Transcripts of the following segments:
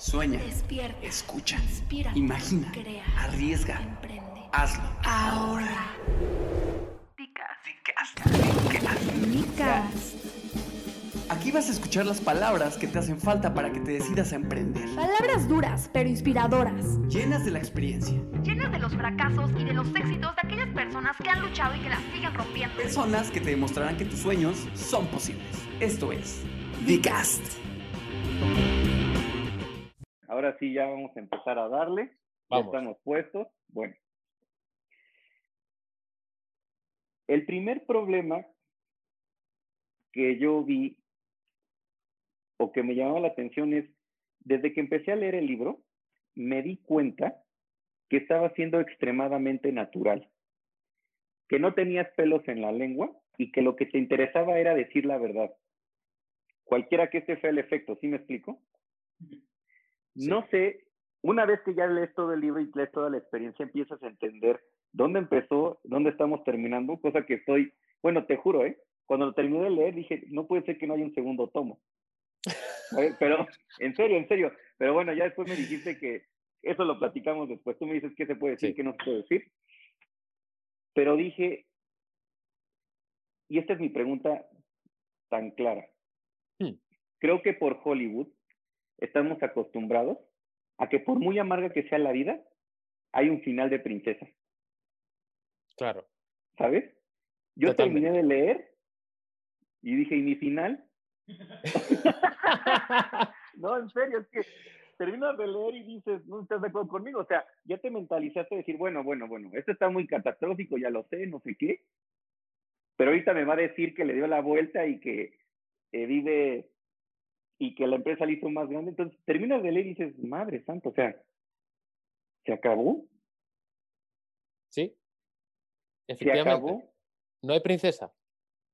Sueña, Despierta. escucha, Inspira. imagina, Crea. arriesga, Emprende. hazlo. Ahora. Dicas. Aquí vas a escuchar las palabras que te hacen falta para que te decidas a emprender. Palabras duras, pero inspiradoras. Llenas de la experiencia. Llenas de los fracasos y de los éxitos de aquellas personas que han luchado y que las siguen rompiendo. Personas que te demostrarán que tus sueños son posibles. Esto es Dicast. Ahora sí, ya vamos a empezar a darle. Ya estamos puestos. Bueno. El primer problema que yo vi o que me llamaba la atención es, desde que empecé a leer el libro, me di cuenta que estaba siendo extremadamente natural, que no tenías pelos en la lengua y que lo que te interesaba era decir la verdad. Cualquiera que este sea el efecto, ¿sí me explico? No sé, una vez que ya lees todo el libro y lees toda la experiencia, empiezas a entender dónde empezó, dónde estamos terminando, cosa que estoy, bueno, te juro, ¿eh? Cuando lo terminé de leer dije, no puede ser que no haya un segundo tomo. ¿Sabes? Pero, en serio, en serio. Pero bueno, ya después me dijiste que eso lo platicamos después. Tú me dices qué se puede decir, Sí. qué no se puede decir. Pero dije, y esta es mi pregunta tan clara. Hmm. Creo que por Hollywood estamos acostumbrados a que por muy amarga que sea la vida, hay un final de princesa, Claro. ¿sabes? Yo Totalmente. terminé de leer y dije, ¿y mi final? no, en serio, es que terminas de leer y dices, no estás de acuerdo conmigo. O sea, ya te mentalizaste a decir, bueno, bueno, bueno, esto está muy catastrófico, ya lo sé, no sé qué. Pero ahorita me va a decir que le dio la vuelta y que eh, vive y que la empresa le hizo más grande. Entonces terminas de leer y dices, madre santa, o sea, ¿se acabó? sí. ¿Se Efectivamente. acabó? No hay princesa.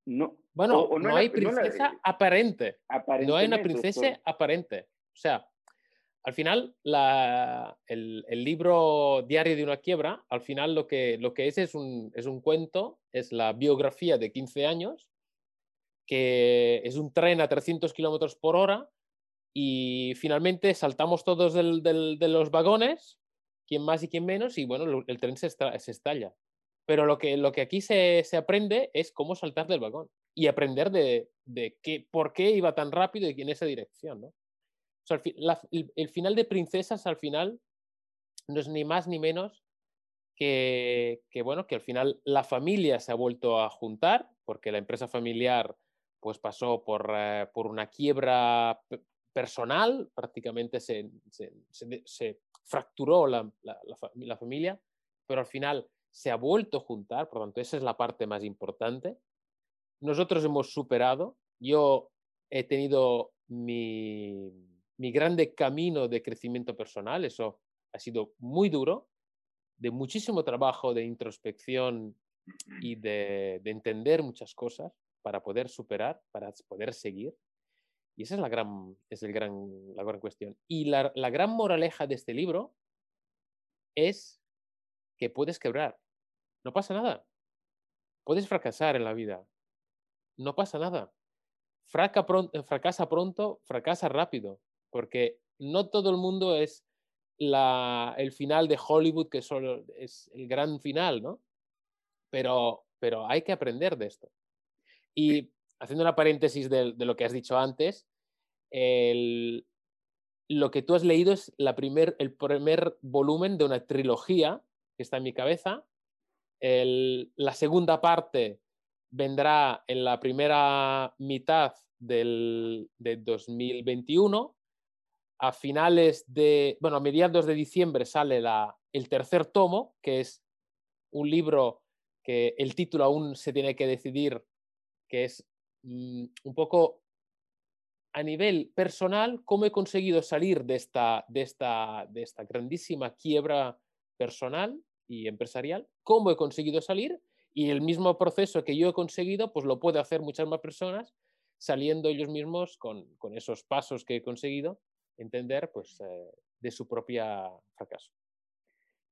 No. Bueno, O- o no, no la- hay no la- princesa aparente. No hay una princesa esto- aparente. O sea, al final, la- el, el libro Diario de una quiebra, al final lo que, lo que es es un, es un cuento, es la biografía de 15 años, que es un tren a 300 kilómetros por hora y finalmente saltamos todos del- de los vagones, quién más y quién menos, y bueno, el tren se, estra- se estalla. Pero lo que, lo que aquí se, se aprende es cómo saltar del vagón y aprender de, de qué, por qué iba tan rápido y en esa dirección. ¿no? El, el final de Princesas al final no es ni más ni menos que, que, bueno, que al final la familia se ha vuelto a juntar porque la empresa familiar pues pasó por, eh, por una quiebra pe- personal, prácticamente se, se- se de- se fracturó la, la- la fa- la familia, pero al final se ha vuelto a juntar, por lo tanto, esa es la parte más importante. Nosotros hemos superado, yo he tenido mi, mi grande camino de crecimiento personal, eso ha sido muy duro, de muchísimo trabajo de introspección y de, de entender muchas cosas para poder superar, para poder seguir. Y esa es la gran, es el gran, la gran cuestión. Y la, la gran moraleja de este libro es que puedes quebrar. No pasa nada. Puedes fracasar en la vida. No pasa nada. Fraca pron- eh, fracasa pronto, fracasa rápido. Porque no todo el mundo es la, el final de Hollywood, que solo es el gran final, ¿no? Pero, pero hay que aprender de esto. Y haciendo una paréntesis de, lo que has dicho antes, el- lo que tú has leído es la primer, el primer volumen de una trilogía que está en mi cabeza. El- la segunda parte vendrá en la primera mitad del, de 2021. A finales de, bueno, a mediados de diciembre sale la, el tercer tomo, que es un libro que el título aún se tiene que decidir, que es mm, un poco a nivel personal, cómo he conseguido salir de esta, de esta, de esta grandísima quiebra personal y empresarial, cómo he conseguido salir y el mismo proceso que yo he conseguido, pues lo puede hacer muchas más personas saliendo ellos mismos con, con esos pasos que he conseguido, entender pues eh, de su propia fracaso.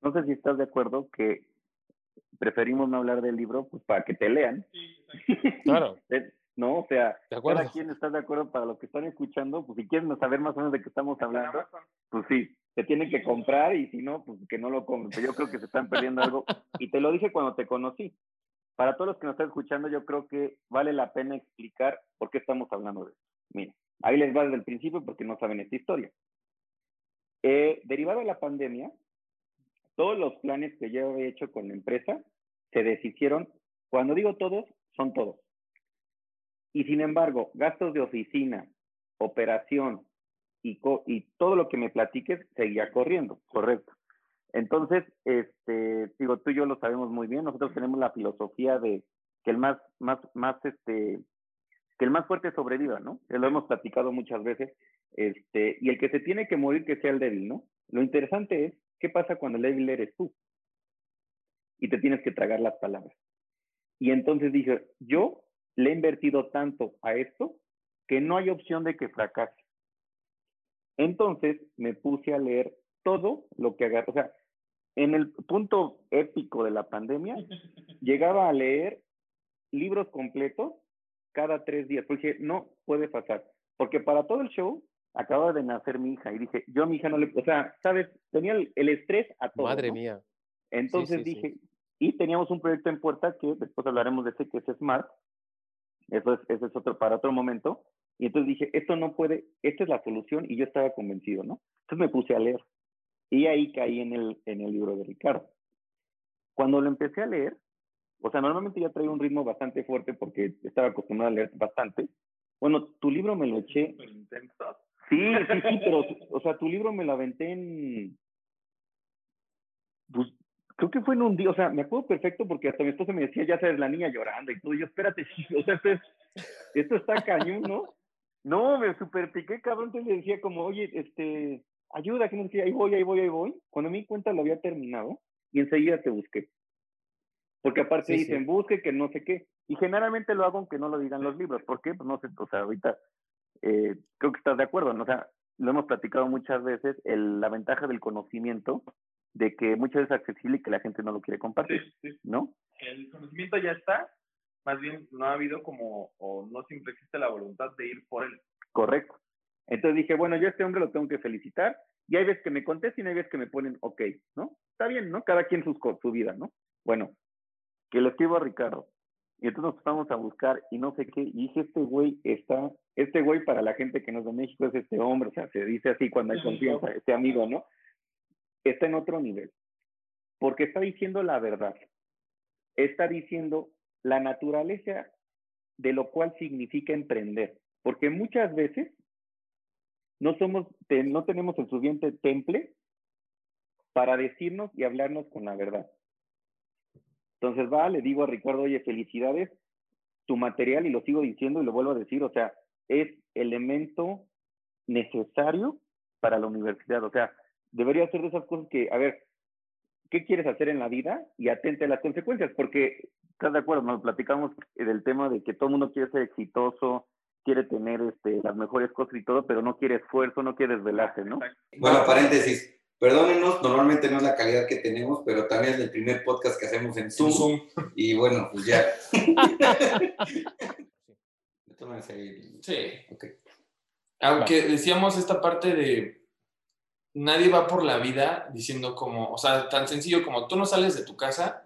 No sé si estás de acuerdo que preferimos no hablar del libro pues para que te lean. Claro, Eh, No, o sea, cada quien está de acuerdo para lo que están escuchando, pues si quieren saber más o menos de qué estamos hablando, pues sí, te tienen que comprar y si no, pues que no lo compren. Yo creo que se están perdiendo algo. Y te lo dije cuando te conocí. Para todos los que nos están escuchando, yo creo que vale la pena explicar por qué estamos hablando de esto. Mira, ahí les va desde el principio porque no saben esta historia. Eh, derivado de la pandemia, todos los planes que yo he hecho con la empresa se deshicieron. Cuando digo todos, son todos. Y sin embargo, gastos de oficina, operación y, y todo lo que me platiques seguía corriendo, correcto. Entonces, este, digo, tú y yo lo sabemos muy bien, nosotros tenemos la filosofía de que el más, más, más, este, que el más fuerte sobreviva, ¿no? Lo hemos platicado muchas veces, este, y el que se tiene que morir que sea el débil, ¿no? Lo interesante es, ¿qué pasa cuando el débil eres tú? Y te tienes que tragar las palabras. Y entonces dije, yo le he invertido tanto a esto que no hay opción de que fracase. Entonces me puse a leer todo lo que agarré. O sea, en el punto épico de la pandemia, llegaba a leer libros completos cada tres días. Porque no puede pasar. Porque para todo el show acaba de nacer mi hija y dije, yo a mi hija no le, o sea, sabes, tenía el, estrés a todo. Madre mía. Entonces dije, y teníamos un proyecto en puerta que después hablaremos de ese que es Smart, eso es, eso es otro, para otro momento. Y entonces dije, esto no puede, esta es la solución y yo estaba convencido, ¿no? Entonces me puse a leer y ahí caí en el, en el libro de Ricardo. Cuando lo empecé a leer, o sea, normalmente ya traía un ritmo bastante fuerte porque estaba acostumbrado a leer bastante. Bueno, tu libro me lo eché. Sí, sí, sí, pero, o sea, tu libro me lo aventé en. Pues creo que fue en un día, o sea, me acuerdo perfecto porque hasta mi esposa me decía, ya sabes, la niña llorando y todo. Y yo, espérate, o sea, esto, es, esto está cañón, ¿no? No, me super piqué, cabrón. Entonces le decía como, oye, este, ayuda, que no decía, ahí voy, ahí voy, ahí voy. Cuando me di cuenta lo había terminado y enseguida te busqué. Porque aparte dicen, busque que no sé qué. Y generalmente lo hago aunque no lo digan los libros. ¿Por qué? Pues no sé, o sea, ahorita eh, creo que estás de acuerdo, ¿no? O sea, lo hemos platicado muchas veces, el, la ventaja del conocimiento de que muchas veces es accesible y que la gente no lo quiere compartir, ¿no? El conocimiento ya está, más bien no ha habido como, o no siempre existe la voluntad de ir por él. Correcto. Entonces dije, bueno, yo a este hombre lo tengo que felicitar, y hay veces que me contestan y hay veces que me ponen, ok, ¿no? Está bien, ¿no? Cada quien su, su vida, ¿no? Bueno, que le escribo a Ricardo. Y entonces nos vamos a buscar y no sé qué. Y dije, este güey está, este güey para la gente que no es de México es este hombre, o sea, se dice así cuando hay confianza, este amigo, ¿no? está en otro nivel, porque está diciendo la verdad, está diciendo la naturaleza de lo cual significa emprender, porque muchas veces no somos, no tenemos el suficiente temple para decirnos y hablarnos con la verdad. Entonces va, le digo a Ricardo, oye, felicidades, tu material, y lo sigo diciendo y lo vuelvo a decir, o sea, es elemento necesario para la universidad. O sea, debería ser de esas cosas que, a ver, ¿qué quieres hacer en la vida? Y atente a las consecuencias, porque, ¿estás de acuerdo? Nos platicamos del tema de que todo el mundo quiere ser exitoso, quiere tener este, las mejores cosas y todo, pero no quiere esfuerzo, no quiere desvelarse, ¿no? Bueno, paréntesis, perdónenos, normalmente no es la calidad que tenemos, pero también es el primer podcast que hacemos en Zoom. Zoom. Y bueno, pues ya. sí. Okay. Aunque decíamos esta parte de nadie va por la vida diciendo como, o sea, tan sencillo como tú no sales de tu casa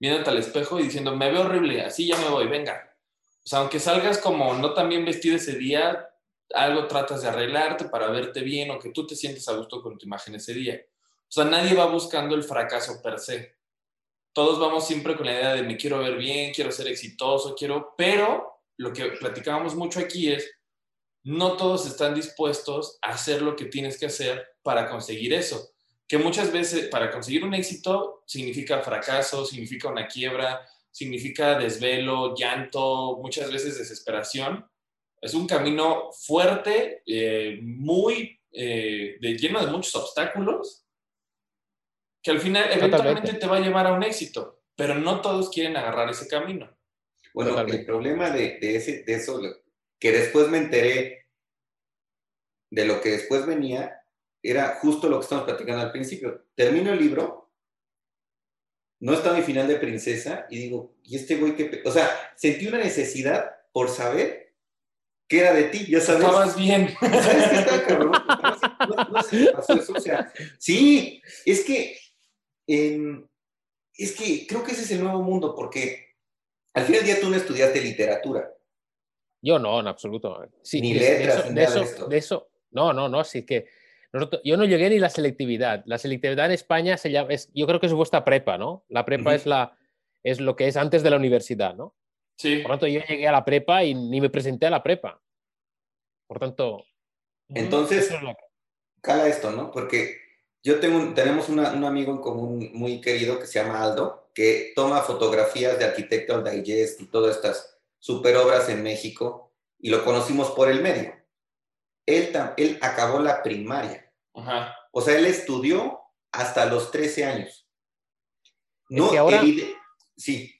viéndote al espejo y diciendo, me veo horrible, así ya me voy, venga. O sea, aunque salgas como no tan bien vestido ese día, algo tratas de arreglarte para verte bien o que tú te sientes a gusto con tu imagen ese día. O sea, nadie va buscando el fracaso per se. Todos vamos siempre con la idea de me quiero ver bien, quiero ser exitoso, quiero, pero lo que platicábamos mucho aquí es, no todos están dispuestos a hacer lo que tienes que hacer para conseguir eso. Que muchas veces para conseguir un éxito significa fracaso, significa una quiebra, significa desvelo, llanto, muchas veces desesperación. Es un camino fuerte, eh, muy eh, lleno de muchos obstáculos, que al final eventualmente te va a llevar a un éxito, pero no todos quieren agarrar ese camino. Bueno, el problema de, ese, de eso, que después me enteré de lo que después venía, era justo lo que estamos platicando al principio. Termino el libro, no está mi final de princesa y digo, ¿y este güey qué? O sea, sentí una necesidad por saber qué era de ti, ya sabes. Estabas bien. ¿Sabes qué está cabrón? no, no se me pasó eso. O sea, sí, es que, es que creo que ese es el nuevo mundo, porque al final del día tú no estudiaste literatura. Yo no, en absoluto. Sí, Ni letras, de, ni eso, nada de, eso, de eso- no, no, no, sí que nosotros- yo no llegué ni la selectividad. La selectividad en España se llama, es, yo creo que es vuestra prepa, ¿no? La prepa es, la, es lo que es antes de la universidad, ¿no? Sí. Por tanto, yo llegué a la prepa y ni me presenté a la prepa. Por tanto, Entonces, es lo cala esto, ¿no? Porque yo tengo un- tenemos una- un amigo en común muy querido que se llama Aldo, que toma fotografías de Architectural Digest y todas estas super obras en México, y lo conocimos por el medio. Él, él acabó la primaria, Ajá. o sea, él estudió hasta los 13 años. No, que ahora- evide- sí,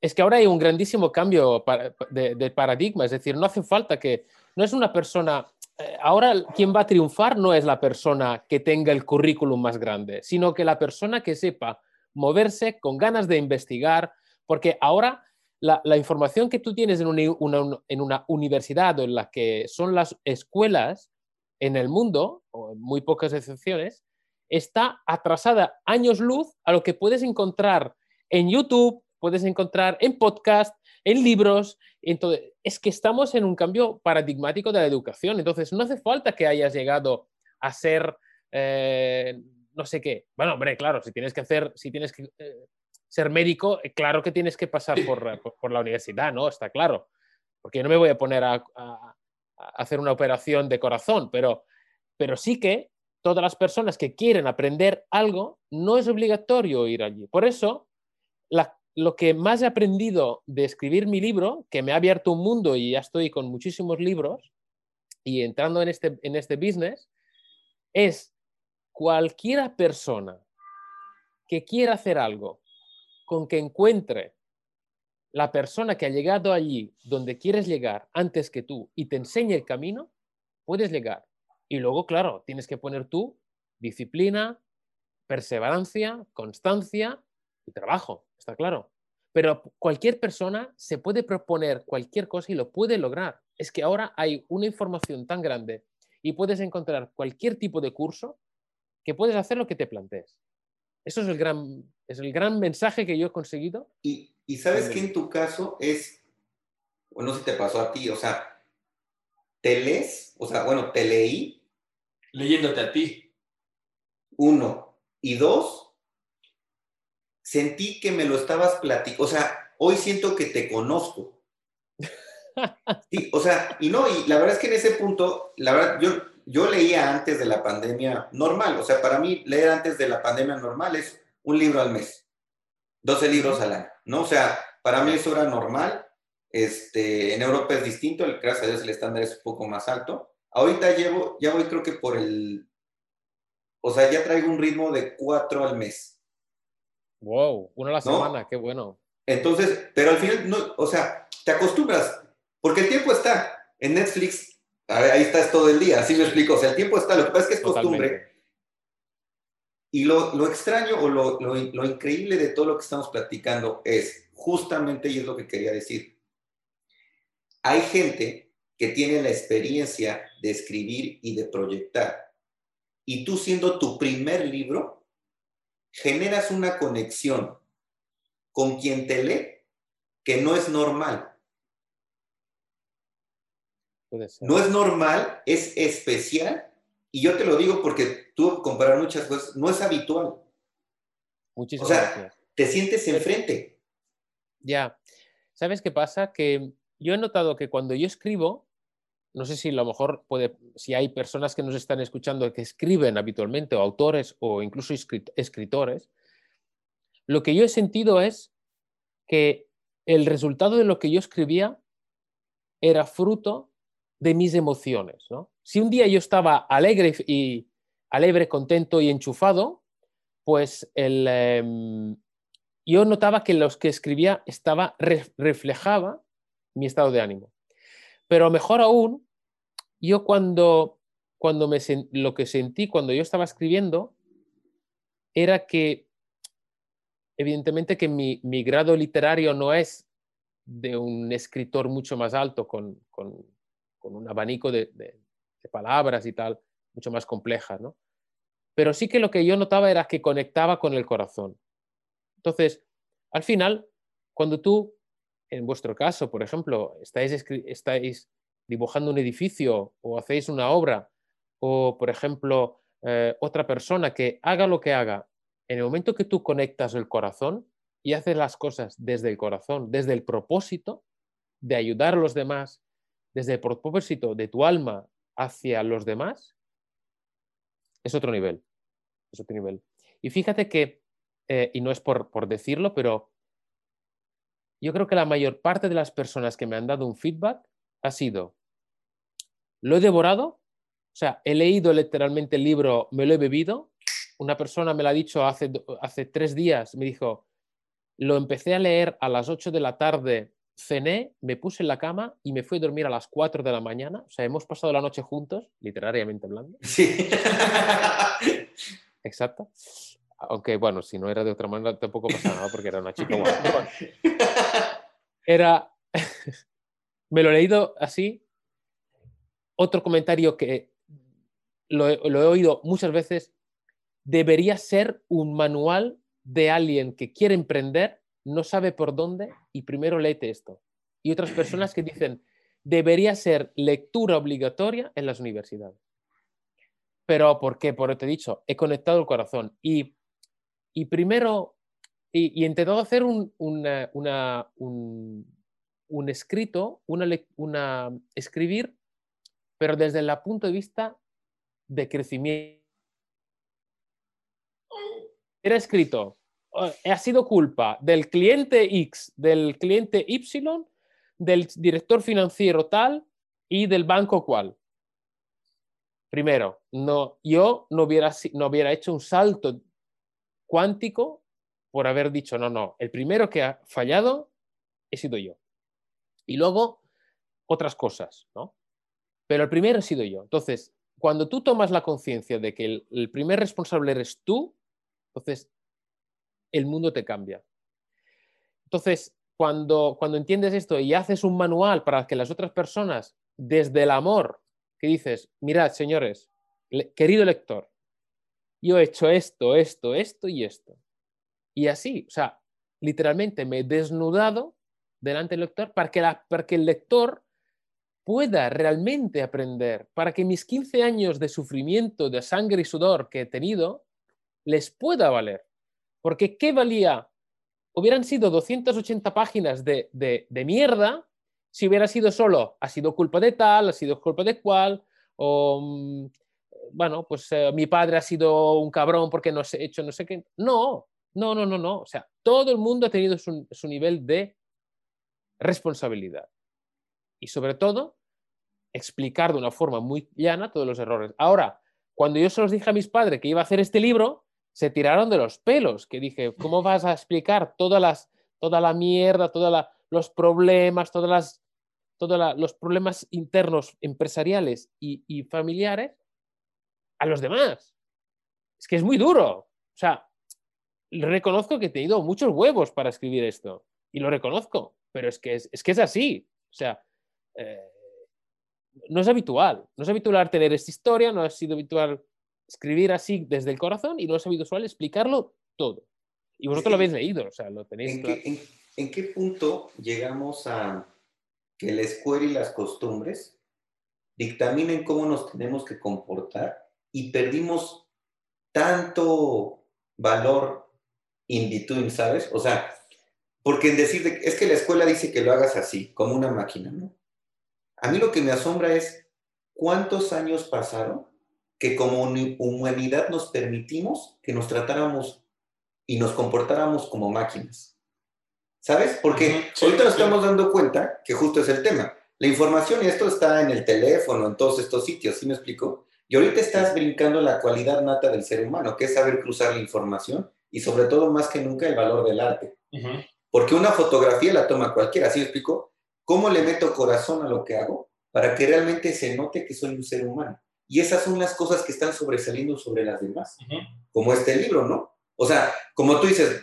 es que ahora hay un grandísimo cambio de, paradigma, es decir, no hace falta que, no es una persona, eh, ahora quien va a triunfar no es la persona que tenga el currículum más grande, sino que la persona que sepa moverse con ganas de investigar, porque ahora la, información que tú tienes en una, universidad o en la que son las escuelas en el mundo, o muy pocas excepciones, está atrasada años luz a lo que puedes encontrar en YouTube, puedes encontrar en podcast, en libros. Entonces, es que estamos en un cambio paradigmático de la educación. Entonces, no hace falta que hayas llegado a ser eh, no sé qué. Bueno, hombre, claro, si tienes que hacer, si tienes que eh, ser médico, eh, claro que tienes que pasar por, por- la universidad, ¿no? Está claro. Porque yo no me voy a poner a hacer una operación de corazón, pero, pero sí que todas las personas que quieren aprender algo, no es obligatorio ir allí. Por eso, la- lo que más he aprendido de escribir mi libro, que me ha abierto un mundo y ya estoy con muchísimos libros y entrando en este, en este business, es cualquiera persona que quiera hacer algo con que encuentre la persona que ha llegado allí donde quieres llegar antes que tú y te enseñe el camino, puedes llegar. Y luego, claro, tienes que poner tú disciplina, perseverancia, constancia y trabajo, está claro. Pero cualquier persona se puede proponer cualquier cosa y lo puede lograr. Es que ahora hay una información tan grande y puedes encontrar cualquier tipo de curso que puedes hacer lo que te plantees. Eso es el gran, es el gran mensaje que yo he conseguido. Y, y sabes que en tu caso es, bueno, no sé si te pasó a ti, o sea, te lees, o sea, bueno, te leí, Leyéndote a ti. uno, y dos, sentí que me lo estabas platicando, o sea, hoy siento que te conozco. Sí, o sea, y no, y la verdad es que en ese punto, la verdad, yo, yo leía antes de la pandemia normal, o sea, para mí leer antes de la pandemia normal es un libro al mes, 12 libros al año, ¿no? O sea, para mí eso era normal, este, en Europa es distinto, el- gracias a Dios el estándar es un poco más alto. Ahorita llevo, ya voy creo que por el, o sea, ya traigo un ritmo de cuatro al mes. Wow, una a la No. semana, qué bueno. Entonces, pero al final, no, o sea, te acostumbras, porque el tiempo está en Netflix, a ver, ahí estás todo el día, así me explico, o sea, el tiempo está, lo que pasa es que es costumbre, y lo, lo extraño o lo, lo, lo increíble de todo lo que estamos platicando es, justamente, y es lo que quería decir, hay gente que tiene la experiencia de escribir y de proyectar, y tú siendo tu primer libro, generas una conexión con quien te lee que no es normal. No es normal, es especial, y yo te lo digo porque tú comparar muchas cosas, no es habitual. Muchísimas o sea, gracias. Te sientes enfrente. Ya. ¿Sabes qué pasa? Que yo he notado que cuando yo escribo, no sé si a lo mejor puede, si hay personas que nos están escuchando que escriben habitualmente, o autores o incluso escrit- escritores, lo que yo he sentido es que el resultado de lo que yo escribía era fruto de mis emociones. Si un día yo estaba alegre y alegre, contento y enchufado, pues el, em, yo notaba que los que escribía estaba re- reflejaba mi estado de ánimo. Pero mejor aún, yo cuando, cuando me lo que sentí cuando yo estaba escribiendo era que evidentemente que mi, mi grado literario no es de un escritor mucho más alto con, con- con un abanico de, de- de palabras y tal. mucho más complejas, ¿no? Pero sí que lo que yo notaba era que conectaba con el corazón. Entonces, al final, cuando tú, en vuestro caso, por ejemplo, estáis, estáis dibujando un edificio o hacéis una obra, o, por ejemplo, eh, otra persona que haga lo que haga, en el momento que tú conectas el corazón y haces las cosas desde el corazón, desde el propósito de ayudar a los demás, desde el propósito de tu alma hacia los demás, es otro nivel. Es otro nivel. Y fíjate que, eh, y no es por, por decirlo, pero yo creo que la mayor parte de las personas que me han dado un feedback ha sido, lo he devorado, o sea, he leído literalmente el libro, me lo he bebido. Una persona me lo ha dicho hace, hace tres días, me dijo, lo empecé a leer a las 8 de la tarde, cené, me puse en la cama y me fui a dormir a las 4 de la mañana. O sea, hemos pasado la noche juntos, literariamente hablando. Sí. Exacto. Aunque, bueno, si no era de otra manera tampoco pasa nada porque era una chica guapa. Era... me lo he leído así. Otro comentario que lo he, lo oído muchas veces, debería ser un manual de alguien que quiere emprender, no sabe por dónde y primero léete esto. Y otras personas que dicen, debería ser lectura obligatoria en las universidades. Pero ¿por qué? Por te he dicho, he conectado el corazón y, y primero, y, y he intentado hacer un, un, un escrito, una, una, escribir, pero desde el punto de vista de crecimiento. Era escrito, eh, ha sido culpa del cliente X, del cliente Y, del director financiero tal y del banco cual. Primero, no, yo no hubiera, no hubiera hecho un salto cuántico por haber dicho, no, no, el primero que ha fallado he sido yo. Y luego, otras cosas, ¿no? Pero el primero he sido yo. Entonces, cuando tú tomas la conciencia de que el, primer responsable eres tú, entonces el mundo te cambia. Entonces, cuando, cuando entiendes esto y haces un manual para que las otras personas, desde el amor, que dices, mirad, señores, querido lector, yo he hecho esto, esto, esto y esto. Y así, o sea, literalmente me he desnudado delante del lector para que, la, para que el lector pueda realmente aprender, para que mis 15 años de sufrimiento, de sangre y sudor que he tenido, les pueda valer. Porque ¿qué valía? Hubieran sido 280 páginas de, de, mierda si hubiera sido solo, ha sido culpa de tal, ha sido culpa de cual, o, mm, bueno, pues eh, mi padre ha sido un cabrón porque no ha hecho no sé qué. No, no, no, no, no. O sea, todo el mundo ha tenido su, su nivel de responsabilidad y sobre todo explicar de una forma muy llana todos los errores. Ahora, cuando yo se los dije a mis padres que iba a hacer este libro, se tiraron de los pelos, que dije, ¿cómo vas a explicar todas las, toda la mierda, todos los problemas, todas las, todos los problemas internos empresariales y, y familiares a los demás? Es que es muy duro. O sea, reconozco que he tenido muchos huevos para escribir esto y lo reconozco, pero es que es, es que es así. O sea, eh, no es habitual. No es habitual tener esta historia, no ha sido habitual escribir así desde el corazón y no es habitual explicarlo todo. Y vosotros lo habéis leído, o sea, lo tenéis ¿En, claro. qué, en, ¿En qué punto llegamos a que la escuela y las costumbres dictaminen cómo nos tenemos que comportar y perdimos tanto valor in between, ¿sabes? O sea, porque en decir, de, es que la escuela dice que lo hagas así, como una máquina, ¿no? A mí lo que me asombra es cuántos años pasaron que como humanidad nos permitimos que nos tratáramos y nos comportáramos como máquinas. ¿Sabes? Porque ahorita nos estamos dando cuenta que justo es el tema. La información y esto está en el teléfono, en todos estos sitios, ¿sí me explico? Y ahorita estás brincando la cualidad nata del ser humano, que es saber cruzar la información y sobre todo más que nunca el valor del arte. Uh -huh. Porque una fotografía la toma cualquiera, ¿sí me explico? ¿Cómo le meto corazón a lo que hago para que realmente se note que soy un ser humano? Y esas son las cosas que están sobresaliendo sobre las demás, uh -huh. como este libro, ¿no? O sea, como tú dices,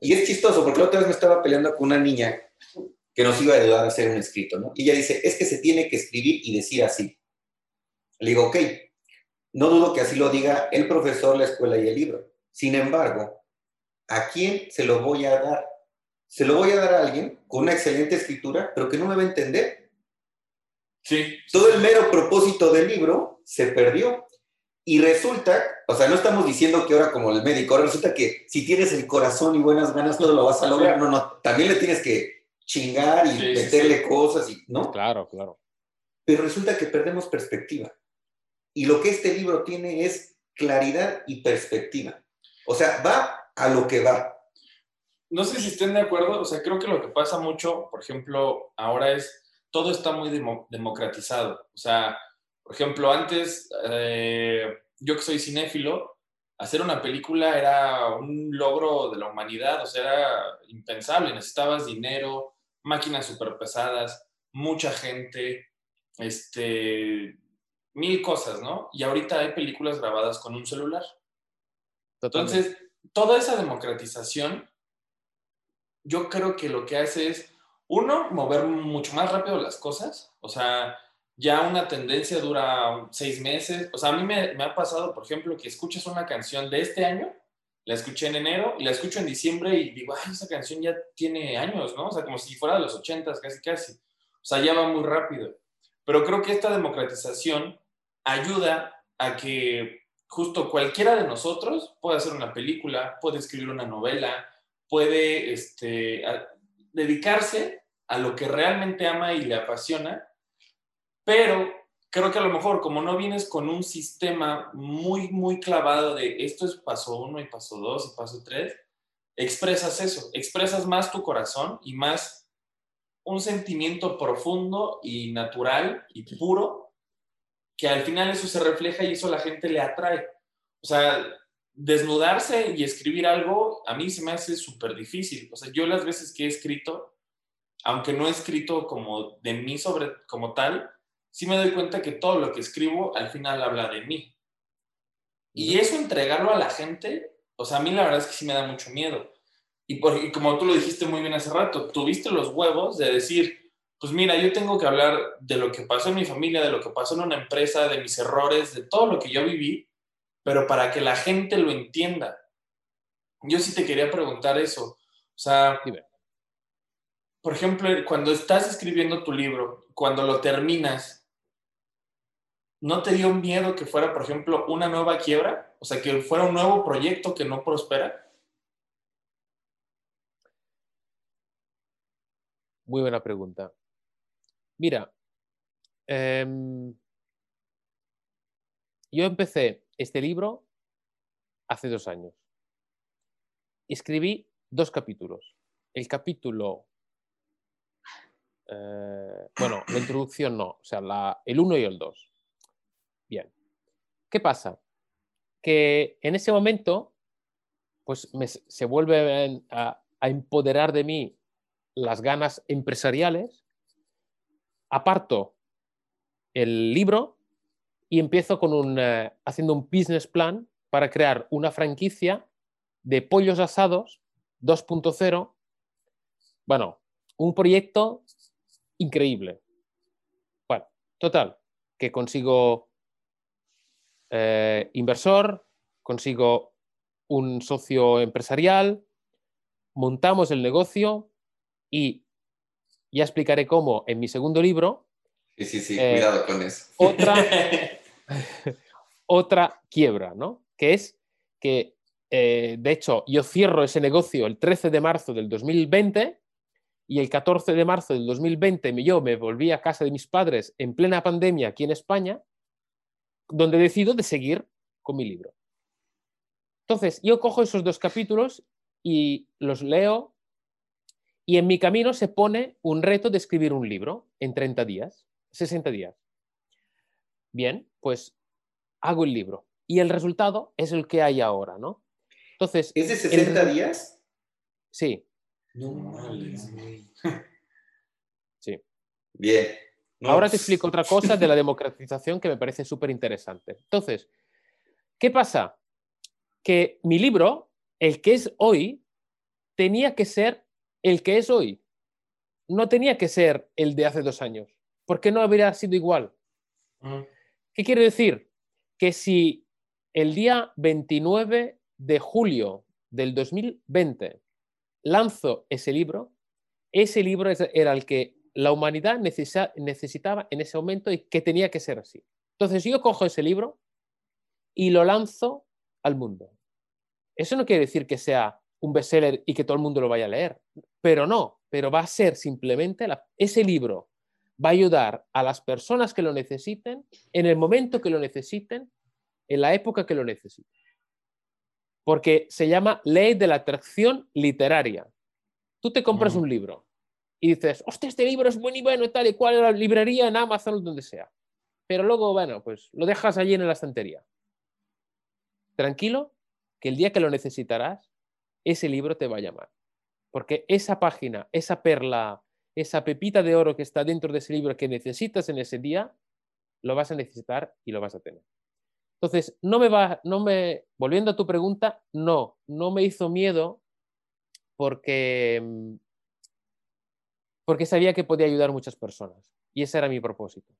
y es chistoso, porque la otra vez me estaba peleando con una niña que nos iba a ayudar a hacer un escrito, ¿no? Y ella dice, es que se tiene que escribir y decir así. Le digo, ok, no dudo que así lo diga el profesor, la escuela y el libro. Sin embargo, ¿a quién se lo voy a dar? Se lo voy a dar a alguien con una excelente escritura, pero que no me va a entender. Sí. Todo el mero propósito del libro se perdió. Y resulta, o sea, no estamos diciendo que ahora como el médico, ahora resulta que si tienes el corazón y buenas ganas, todo lo vas a lograr. No, no, también le tienes que chingar y Sí, sí, meterle cosas, y, ¿no? Claro, claro. Pero resulta que perdemos perspectiva. Y lo que este libro tiene es claridad y perspectiva. O sea, va a lo que va. No sé si estén de acuerdo, o sea, creo que lo que pasa mucho, por ejemplo, ahora es, todo está muy demo- democratizado. O sea, por ejemplo, antes, eh, yo que soy cinéfilo, hacer una película era un logro de la humanidad, o sea, era impensable. Necesitabas dinero, máquinas súper pesadas, mucha gente, este, mil cosas, ¿no? Y ahorita hay películas grabadas con un celular. Totalmente. Entonces, toda esa democratización, yo creo que lo que hace es, uno, mover mucho más rápido las cosas. O sea, ya una tendencia dura seis meses. O sea, a mí me, me ha pasado, por ejemplo, que escuchas una canción de este año, la escuché en enero y la escucho en diciembre y digo, ay, esa canción ya tiene años, ¿no? O sea, como si fuera de los ochentas, casi, casi. O sea, ya va muy rápido. Pero creo que esta democratización ayuda a que justo cualquiera de nosotros puede hacer una película, puede escribir una novela, puede este, a- dedicarse a lo que realmente ama y le apasiona, pero creo que a lo mejor como no vienes con un sistema muy, muy clavado de esto es paso uno y paso dos y paso tres, expresas eso, expresas más tu corazón y más un sentimiento profundo y natural y puro, que al final eso se refleja y eso la gente le atrae. O sea, desnudarse y escribir algo a mí se me hace súper difícil. O sea, yo las veces que he escrito, aunque no he escrito como de mí sobre como tal, sí me doy cuenta que todo lo que escribo al final habla de mí. Y eso entregarlo a la gente, o sea, a mí la verdad es que sí me da mucho miedo. Y, por, y como tú lo dijiste muy bien hace rato, tuviste los huevos de decir, pues mira, yo tengo que hablar de lo que pasó en mi familia, de lo que pasó en una empresa, de mis errores, de todo lo que yo viví, pero para que la gente lo entienda. Yo sí te quería preguntar eso. O sea, por ejemplo, cuando estás escribiendo tu libro, cuando lo terminas, ¿no te dio miedo que fuera, por ejemplo, una nueva quiebra? O sea, que fuera un nuevo proyecto que no prospera. Muy buena pregunta. Mira, em, yo empecé este libro hace dos años. Escribí dos capítulos. El capítulo, eh, bueno, la introducción no, o sea, el 1 y el 2. Bien. ¿Qué pasa? Que en ese momento, pues se vuelven a, a empoderar de mí las ganas empresariales, aparto el libro y empiezo con un, eh, haciendo un business plan para crear una franquicia de pollos asados 2.0. Bueno, un proyecto increíble. Bueno, total, que consigo eh, inversor, consigo un socio empresarial, montamos el negocio y ya explicaré cómo en mi segundo libro, Sí, sí, sí, Eh, cuidado con eso. otra, otra quiebra, ¿no? Que es que, eh, de hecho, yo cierro ese negocio el 13 de marzo del 2020 y el 14 de marzo del 2020 me- yo me volví a casa de mis padres en plena pandemia aquí en España, donde decido de seguir con mi libro. Entonces, yo cojo esos dos capítulos y los leo y en mi camino se pone un reto de escribir un libro en 30 días, 60 días. Bien, pues hago el libro y el resultado es el que hay ahora, ¿no? Entonces, ¿Es de el 60 resu- días? sí, No güey. sí. Bien. No, Ahora te explico otra cosa de la democratización que me parece súper interesante. Entonces, ¿qué pasa? Que mi libro, el que es hoy, tenía que ser el que es hoy. No tenía que ser el de hace dos años, porque no habría sido igual. ¿Qué quiere decir? que si el día 29 de julio del 2020 lanzo ese libro, ese libro era el que la humanidad necesitaba en ese momento y que tenía que ser así. Entonces yo cojo ese libro y lo lanzo al mundo. Eso no quiere decir que sea un bestseller y que todo el mundo lo vaya a leer, pero no, pero va a ser simplemente ese libro va a ayudar a las personas que lo necesiten en el momento que lo necesiten, en la época que lo necesiten. Porque se llama ley de la atracción literaria. Tú te compras un libro y dices, hostia, este libro es bueno y bueno y tal y cual, en la librería, en Amazon, donde sea. Pero luego, bueno, pues lo dejas allí en la estantería. Tranquilo, que el día que lo necesitarás, ese libro te va a llamar. Porque esa página, esa perla, esa pepita de oro que está dentro de ese libro que necesitas en ese día, lo vas a necesitar y lo vas a tener. Entonces, no me va, no me, volviendo a tu pregunta, no, no me hizo miedo porque, porque sabía que podía ayudar a muchas personas y ese era mi propósito.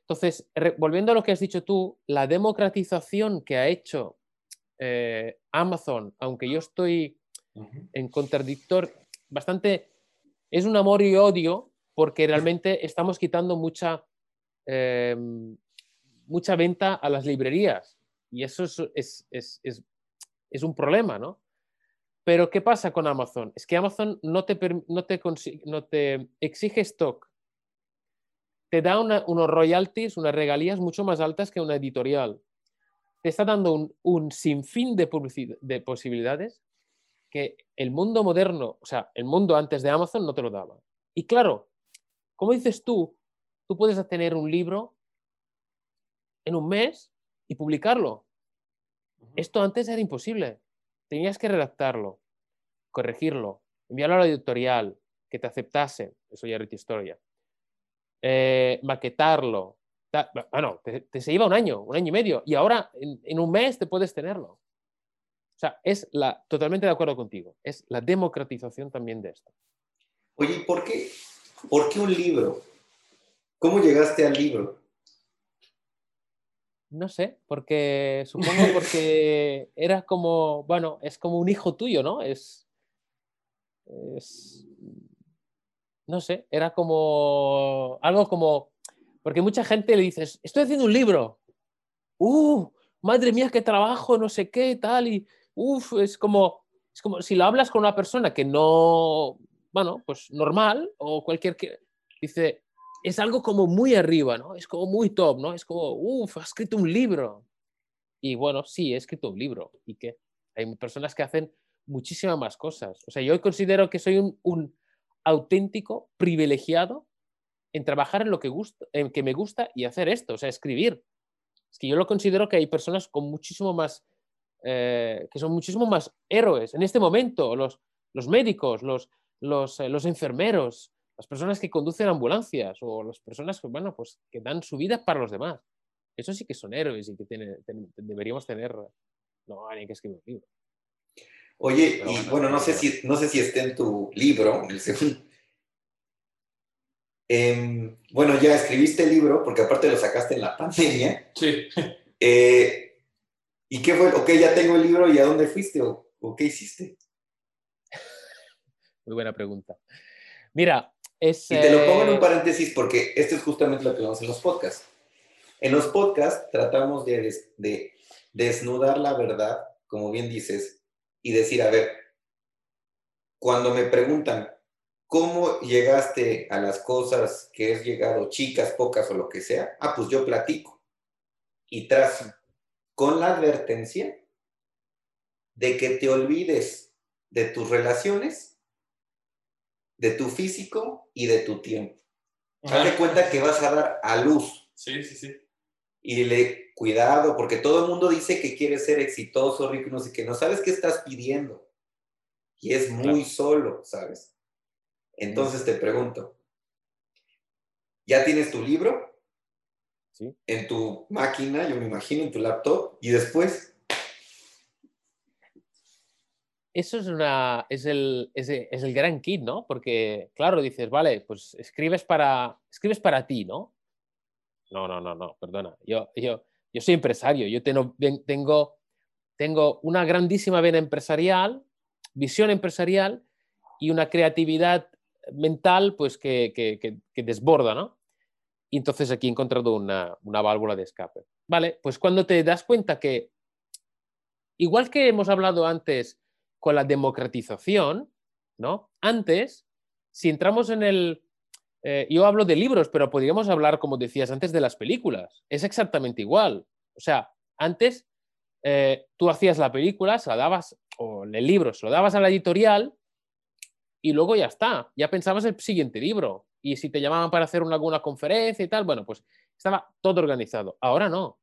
Entonces, volviendo a lo que has dicho tú, la democratización que ha hecho eh, Amazon, aunque yo estoy en contradictor, bastante, es un amor y odio porque realmente estamos quitando mucha, em, mucha venta a las librerías y eso es, es, es, es, un problema, ¿no? Pero ¿qué pasa con Amazon? Es que Amazon no te, no te, no te exige stock, te da unos royalties, unas regalías mucho más altas que una editorial. Te está dando un, sinfín de, de posibilidades que el mundo moderno, o sea, el mundo antes de Amazon no te lo daba. Y claro, como dices tú, tú puedes tener un libro en un mes y publicarlo. Esto antes era imposible. Tenías que redactarlo, corregirlo, enviarlo a la editorial, que te aceptase. Eso ya era tu historia eh, maquetarlo. Bueno, te, se lleva un año, un año y medio, y ahora en, un mes te puedes tenerlo. O sea, es la, totalmente de acuerdo contigo, es la democratización también de esto. Oye, ¿por qué, ¿por qué un libro? ¿Cómo llegaste al libro? No sé, porque supongo porque era como, bueno, es como un hijo tuyo, ¿no? Es, es no sé, era como algo como, porque mucha gente le dices, estoy haciendo un libro, ¡uh! Madre mía, qué trabajo, no sé qué, tal, y uff, es como, es como si lo hablas con una persona que no, bueno, pues normal o cualquier que, dice, es algo como muy arriba, ¿no? Es como muy top, ¿no? Es como, uff, ha escrito un libro. Y bueno, sí, he escrito un libro. ¿Y qué? Hay personas que hacen muchísimas más cosas. O sea, yo considero que soy un auténtico, privilegiado en trabajar en lo que, gusta, en que me gusta y hacer esto, o sea, escribir. Es que yo lo considero que hay personas con muchísimo más, eh, que son muchísimo más héroes en este momento, los, los médicos, los, los, eh, los, enfermeros, las personas que conducen ambulancias o las personas que, bueno, pues, que dan su vida para los demás. Eso sí que son héroes y que deberíamos tener, no, alguien que escribe un libro. Oye, y bueno, no sé, si, no sé si está en tu libro, el segundo. Em, bueno, ya escribiste el libro, porque aparte lo sacaste en la pandemia. Sí. Eh, ¿Y qué fue? Ok, ya tengo el libro, ¿y a dónde fuiste o, qué hiciste? Muy buena pregunta. Mira, es... Y te lo pongo en un eh, paréntesis porque esto es justamente lo que vemos en los podcasts. En los podcasts tratamos de, de desnudar la verdad, como bien dices, y decir, a ver, cuando me preguntan, ¿cómo llegaste a las cosas que has llegado, chicas, pocas o lo que sea? Ah, pues yo platico. Y tras, con la advertencia de que te olvides de tus relaciones, de tu físico y de tu tiempo. Date cuenta que vas a dar a luz. Sí, sí, sí. Y le cuidado, porque todo el mundo dice que quiere ser exitoso, rico, no sé qué, no sabes qué estás pidiendo. Y es muy solo, ¿sabes? Entonces te pregunto, ¿ya tienes tu libro? Sí. En tu máquina, yo me imagino, en tu laptop, y después. Eso es, una, es, el, es, el gran kit, ¿no? Porque, claro, dices, vale, pues escribes para, escribes para ti, ¿no? No, no, no, no, perdona. Yo, yo, yo soy empresario, yo tengo, tengo, tengo una grandísima vena empresarial, visión empresarial y una creatividad mental pues que, que, desborda, ¿no? Y entonces aquí he encontrado una, válvula de escape. Vale, pues cuando te das cuenta que, igual que hemos hablado antes con la democratización, ¿no? Antes, si entramos en el... Eh, yo hablo de libros, pero podríamos hablar, como decías antes, de las películas. Es exactamente igual. O sea, antes eh, tú hacías la película, se la dabas, o el libro, se lo dabas a la editorial y luego ya está. Ya pensabas el siguiente libro. Y si te llamaban para hacer alguna conferencia y tal, bueno, pues estaba todo organizado. Ahora no.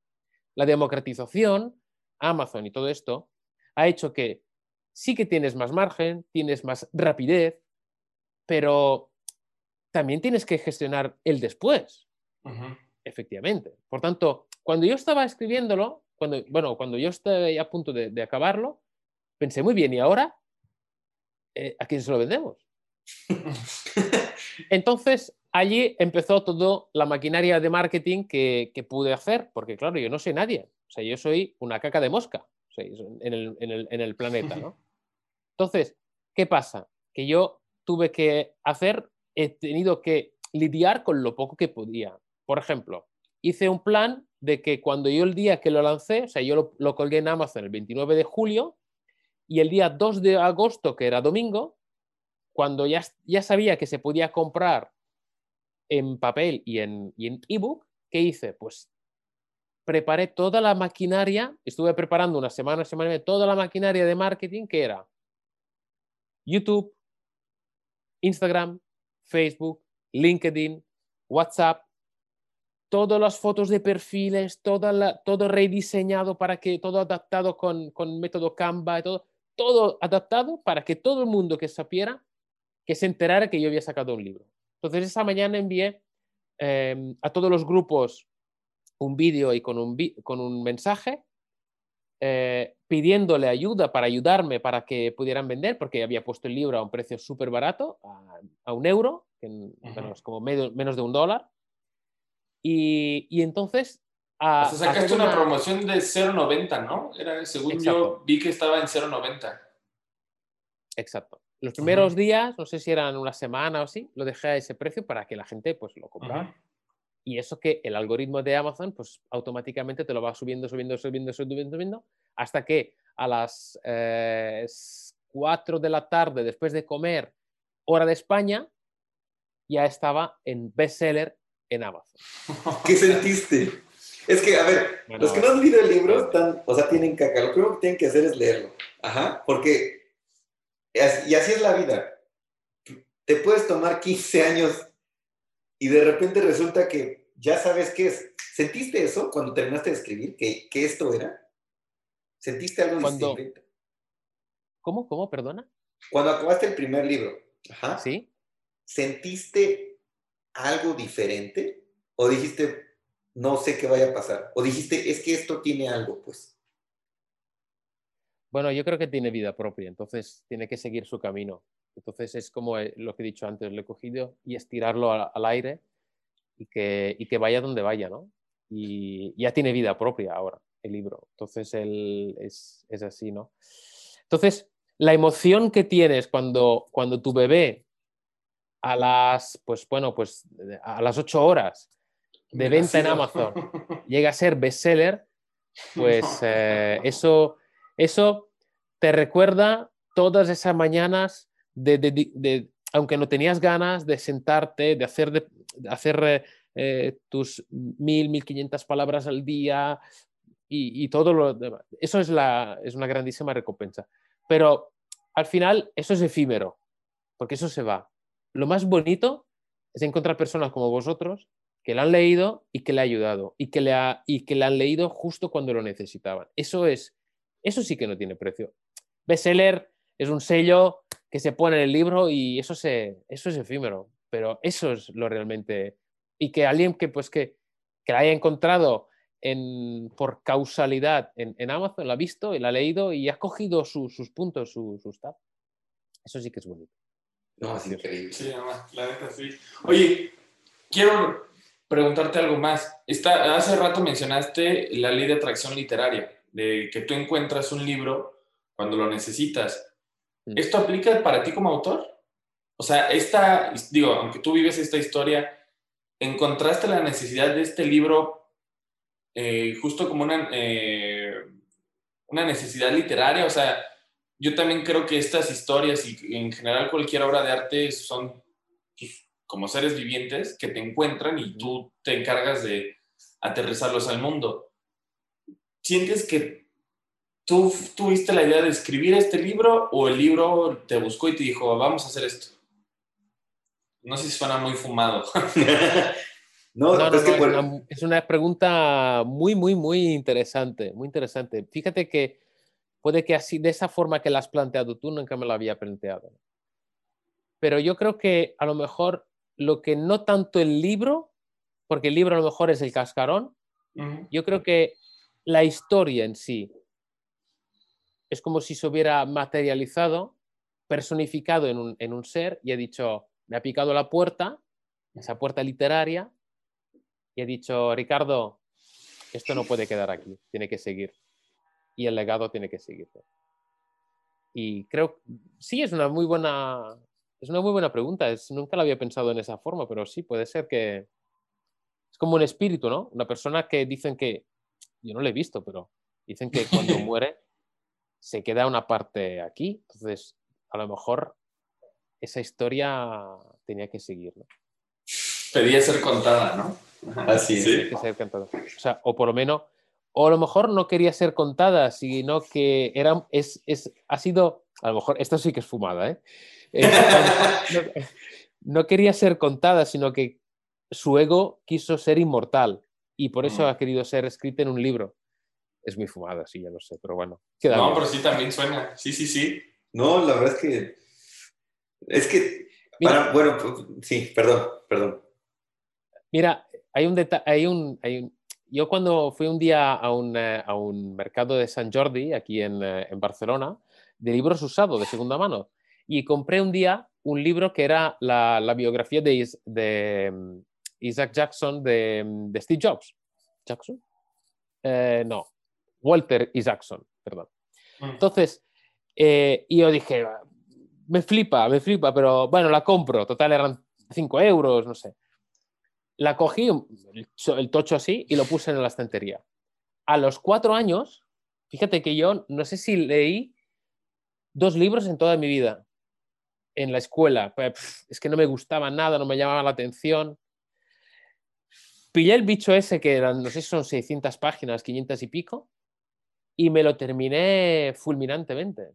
La democratización, Amazon y todo esto, ha hecho que sí que tienes más margen, tienes más rapidez, pero también tienes que gestionar el después. Efectivamente. Por tanto, cuando yo estaba escribiéndolo, cuando, bueno, cuando yo estaba a punto de, acabarlo, pensé muy bien, ¿y ahora eh, a quién se lo vendemos? Entonces, allí empezó toda la maquinaria de marketing que, que, pude hacer, porque claro, yo no sé nadie. O sea, yo soy una caca de mosca en, el, en, el, en el planeta, ¿no? Entonces, ¿qué pasa? Que yo tuve que hacer, he tenido que lidiar con lo poco que podía. Por ejemplo, hice un plan de que cuando yo el día que lo lancé, o sea, yo lo, colgué en Amazon el 29 de julio y el día 2 de agosto, que era domingo, cuando ya, ya sabía que se podía comprar en papel y en ebook, ¿qué hice? Pues preparé toda la maquinaria, estuve preparando una semana, semana y media, toda la maquinaria de marketing que era YouTube, Instagram, Facebook, LinkedIn, WhatsApp, todas las fotos de perfiles, todo rediseñado para que todo adaptado con, con método Canva, todo, todo adaptado para que todo el mundo que supiera, que se enterara que yo había sacado un libro. Entonces esa mañana envié em, a todos los grupos un vídeo y con un, con un mensaje eh, pidiéndole ayuda para ayudarme para que pudieran vender, porque había puesto el libro a un precio súper barato, a, un euro, que es como menos de un dólar. Y, y entonces... A, sacaste una... promoción de 0,90, ¿no? Era, según yo vi que estaba en 0,90. Exacto. Los primeros días, no sé si eran una semana o así, lo dejé a ese precio para que la gente pues lo comprara. Y eso que el algoritmo de Amazon, pues automáticamente te lo va subiendo, subiendo, subiendo, subiendo, subiendo, hasta que a las 4 eh, de la tarde, después de comer, hora de España, ya estaba en bestseller en Amazon. ¿Qué sentiste? Es que, a ver, los que no han leído el libro están, o sea, tienen caca. Lo primero que tienen que hacer es leerlo. Ajá, porque, y así es la vida. Te puedes tomar 15 años y de repente resulta que ya sabes qué es. ¿Sentiste eso cuando terminaste de escribir? ¿Que, esto era? ¿Sentiste algo distinto? ¿Cómo? ¿Cómo? Perdona. Cuando acabaste el primer libro, Ajá, ¿Sí? ¿sentiste algo diferente? ¿O dijiste, no sé qué vaya a pasar? ¿O dijiste, es que esto tiene algo, pues? Bueno, yo creo que tiene vida propia, entonces tiene que seguir su camino. Entonces es como eh, lo que he dicho antes, lo he cogido y estirarlo al, aire y que, y que, vaya donde vaya, ¿no? Y ya tiene vida propia ahora el libro. Entonces él es, es, así, ¿no? Entonces, la emoción que tienes cuando, cuando tu bebé a las, pues bueno, pues a las ocho horas de venta en Amazon llega a ser bestseller, pues eh, eso, eso te recuerda todas esas mañanas de, aunque no tenías ganas de sentarte, de hacer, de, hacer eh, eh, tus mil, mil quinientas palabras al día y, todo lo demás. Eso es, la, es una grandísima recompensa. Pero al final eso es efímero, porque eso se va. Lo más bonito es encontrar personas como vosotros que la han leído y que le ha ayudado y que le, ha, y que le han leído justo cuando lo necesitaban. Eso es, eso sí que no tiene precio. Bestseller es un sello que se pone en el libro y eso, se, eso es efímero, pero eso es lo realmente... Y que alguien que, pues, que, que la haya encontrado en, por causalidad en, en, Amazon, la ha visto y la ha leído y ha cogido sus puntos, sus su Eso sí que es bonito. No, es increíble. Sí, la neta sí. Oye, quiero preguntarte algo más. Esta, hace rato mencionaste la ley de atracción literaria, de que tú encuentras un libro cuando lo necesitas. Mm. ¿Esto aplica para ti como autor? O sea, esta, digo, aunque tú vives esta historia, ¿encontraste la necesidad de este libro eh, justo como una, eh, una necesidad literaria? O sea, yo también creo que estas historias y en general cualquier obra de arte son como seres vivientes que te encuentran y tú te encargas de aterrizarlos al mundo. ¿Sientes que tú tuviste la idea de escribir este libro o el libro te buscó y te dijo, vamos a hacer esto? No sé si suena muy fumado. no, No, no, es que no, por- es, una, es una pregunta muy, muy, muy interesante, muy interesante. Fíjate que puede que así, de esa forma que la has planteado tú, nunca me la había planteado. Pero yo creo que a lo mejor lo que no tanto el libro, porque el libro a lo mejor es el cascarón, yo creo que la historia en sí es como si se hubiera materializado, personificado en un, en un ser y ha dicho, me ha picado la puerta, esa puerta literaria, y ha dicho, Ricardo, esto no puede quedar aquí, tiene que seguir. Y el legado tiene que seguir. Y creo, sí, es una muy buena, es una muy buena pregunta. Es, nunca la había pensado en esa forma, pero sí, puede ser que es como un espíritu, ¿no? Una persona que dicen que, yo no lo he visto, pero dicen que cuando muere se queda una parte aquí. Entonces, a lo mejor esa historia tenía que seguir, ¿no? Pedía ser contada, ¿no? Así es. Sí. Tenía que ser. O sea, o por lo menos, o a lo mejor no quería ser contada, sino que era, es, es, ha sido, a lo mejor, esto sí que es fumada, ¿eh? Eh, no, no quería ser contada, sino que su ego quiso ser inmortal y por eso Mm. ha querido ser escrita en un libro. Es muy fumada, sí, ya lo sé, pero bueno. queda No, bien. pero sí también suena. Sí, sí, sí. No, la verdad es que. Es que. Mira. para- bueno, pues, sí, perdón, perdón. Mira, hay un detalle, hay un, hay un- yo cuando fui un día a un, eh, a un mercado de San Jordi, aquí en, eh, en Barcelona, de libros usados, de segunda mano, y compré un día un libro que era la, la biografía de, Is- de, mm, Isaac Jackson, de, mm, de Steve Jobs. ¿Jackson? Eh, no, Walter Isaacson, perdón. Mm. Entonces, eh, y yo dije, me flipa, me flipa, pero bueno, la compro. Total, eran 5 euros, no sé. La cogí, el cho- el tocho así, y lo puse en la estantería. A los cuatro años, fíjate que yo no sé si leí dos libros en toda mi vida en la escuela. Pues, Es que no me gustaba nada, no me llamaba la atención. Pillé el bicho ese que eran, no sé si son 600 páginas, 500 y pico, y me lo terminé fulminantemente.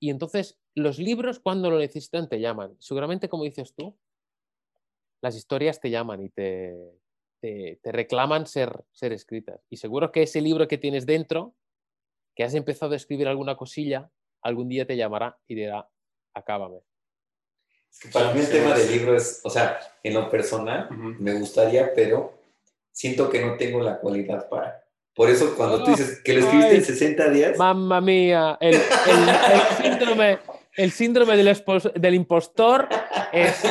Y entonces, los libros, cuando lo necesitan, te llaman. Seguramente, como dices tú, las historias te llaman y te, te, te reclaman ser, ser escritas. Y seguro que ese libro que tienes dentro, que has empezado a escribir alguna cosilla, algún día te llamará y dirá, acábame. Para mí el tema del libro es, o sea, en lo personal, me gustaría, pero siento que no tengo la cualidad para. Por eso, cuando tú dices que lo escribiste ay. en 60 días, Mamma mía, el, el- el síndrome, el síndrome del, impostor es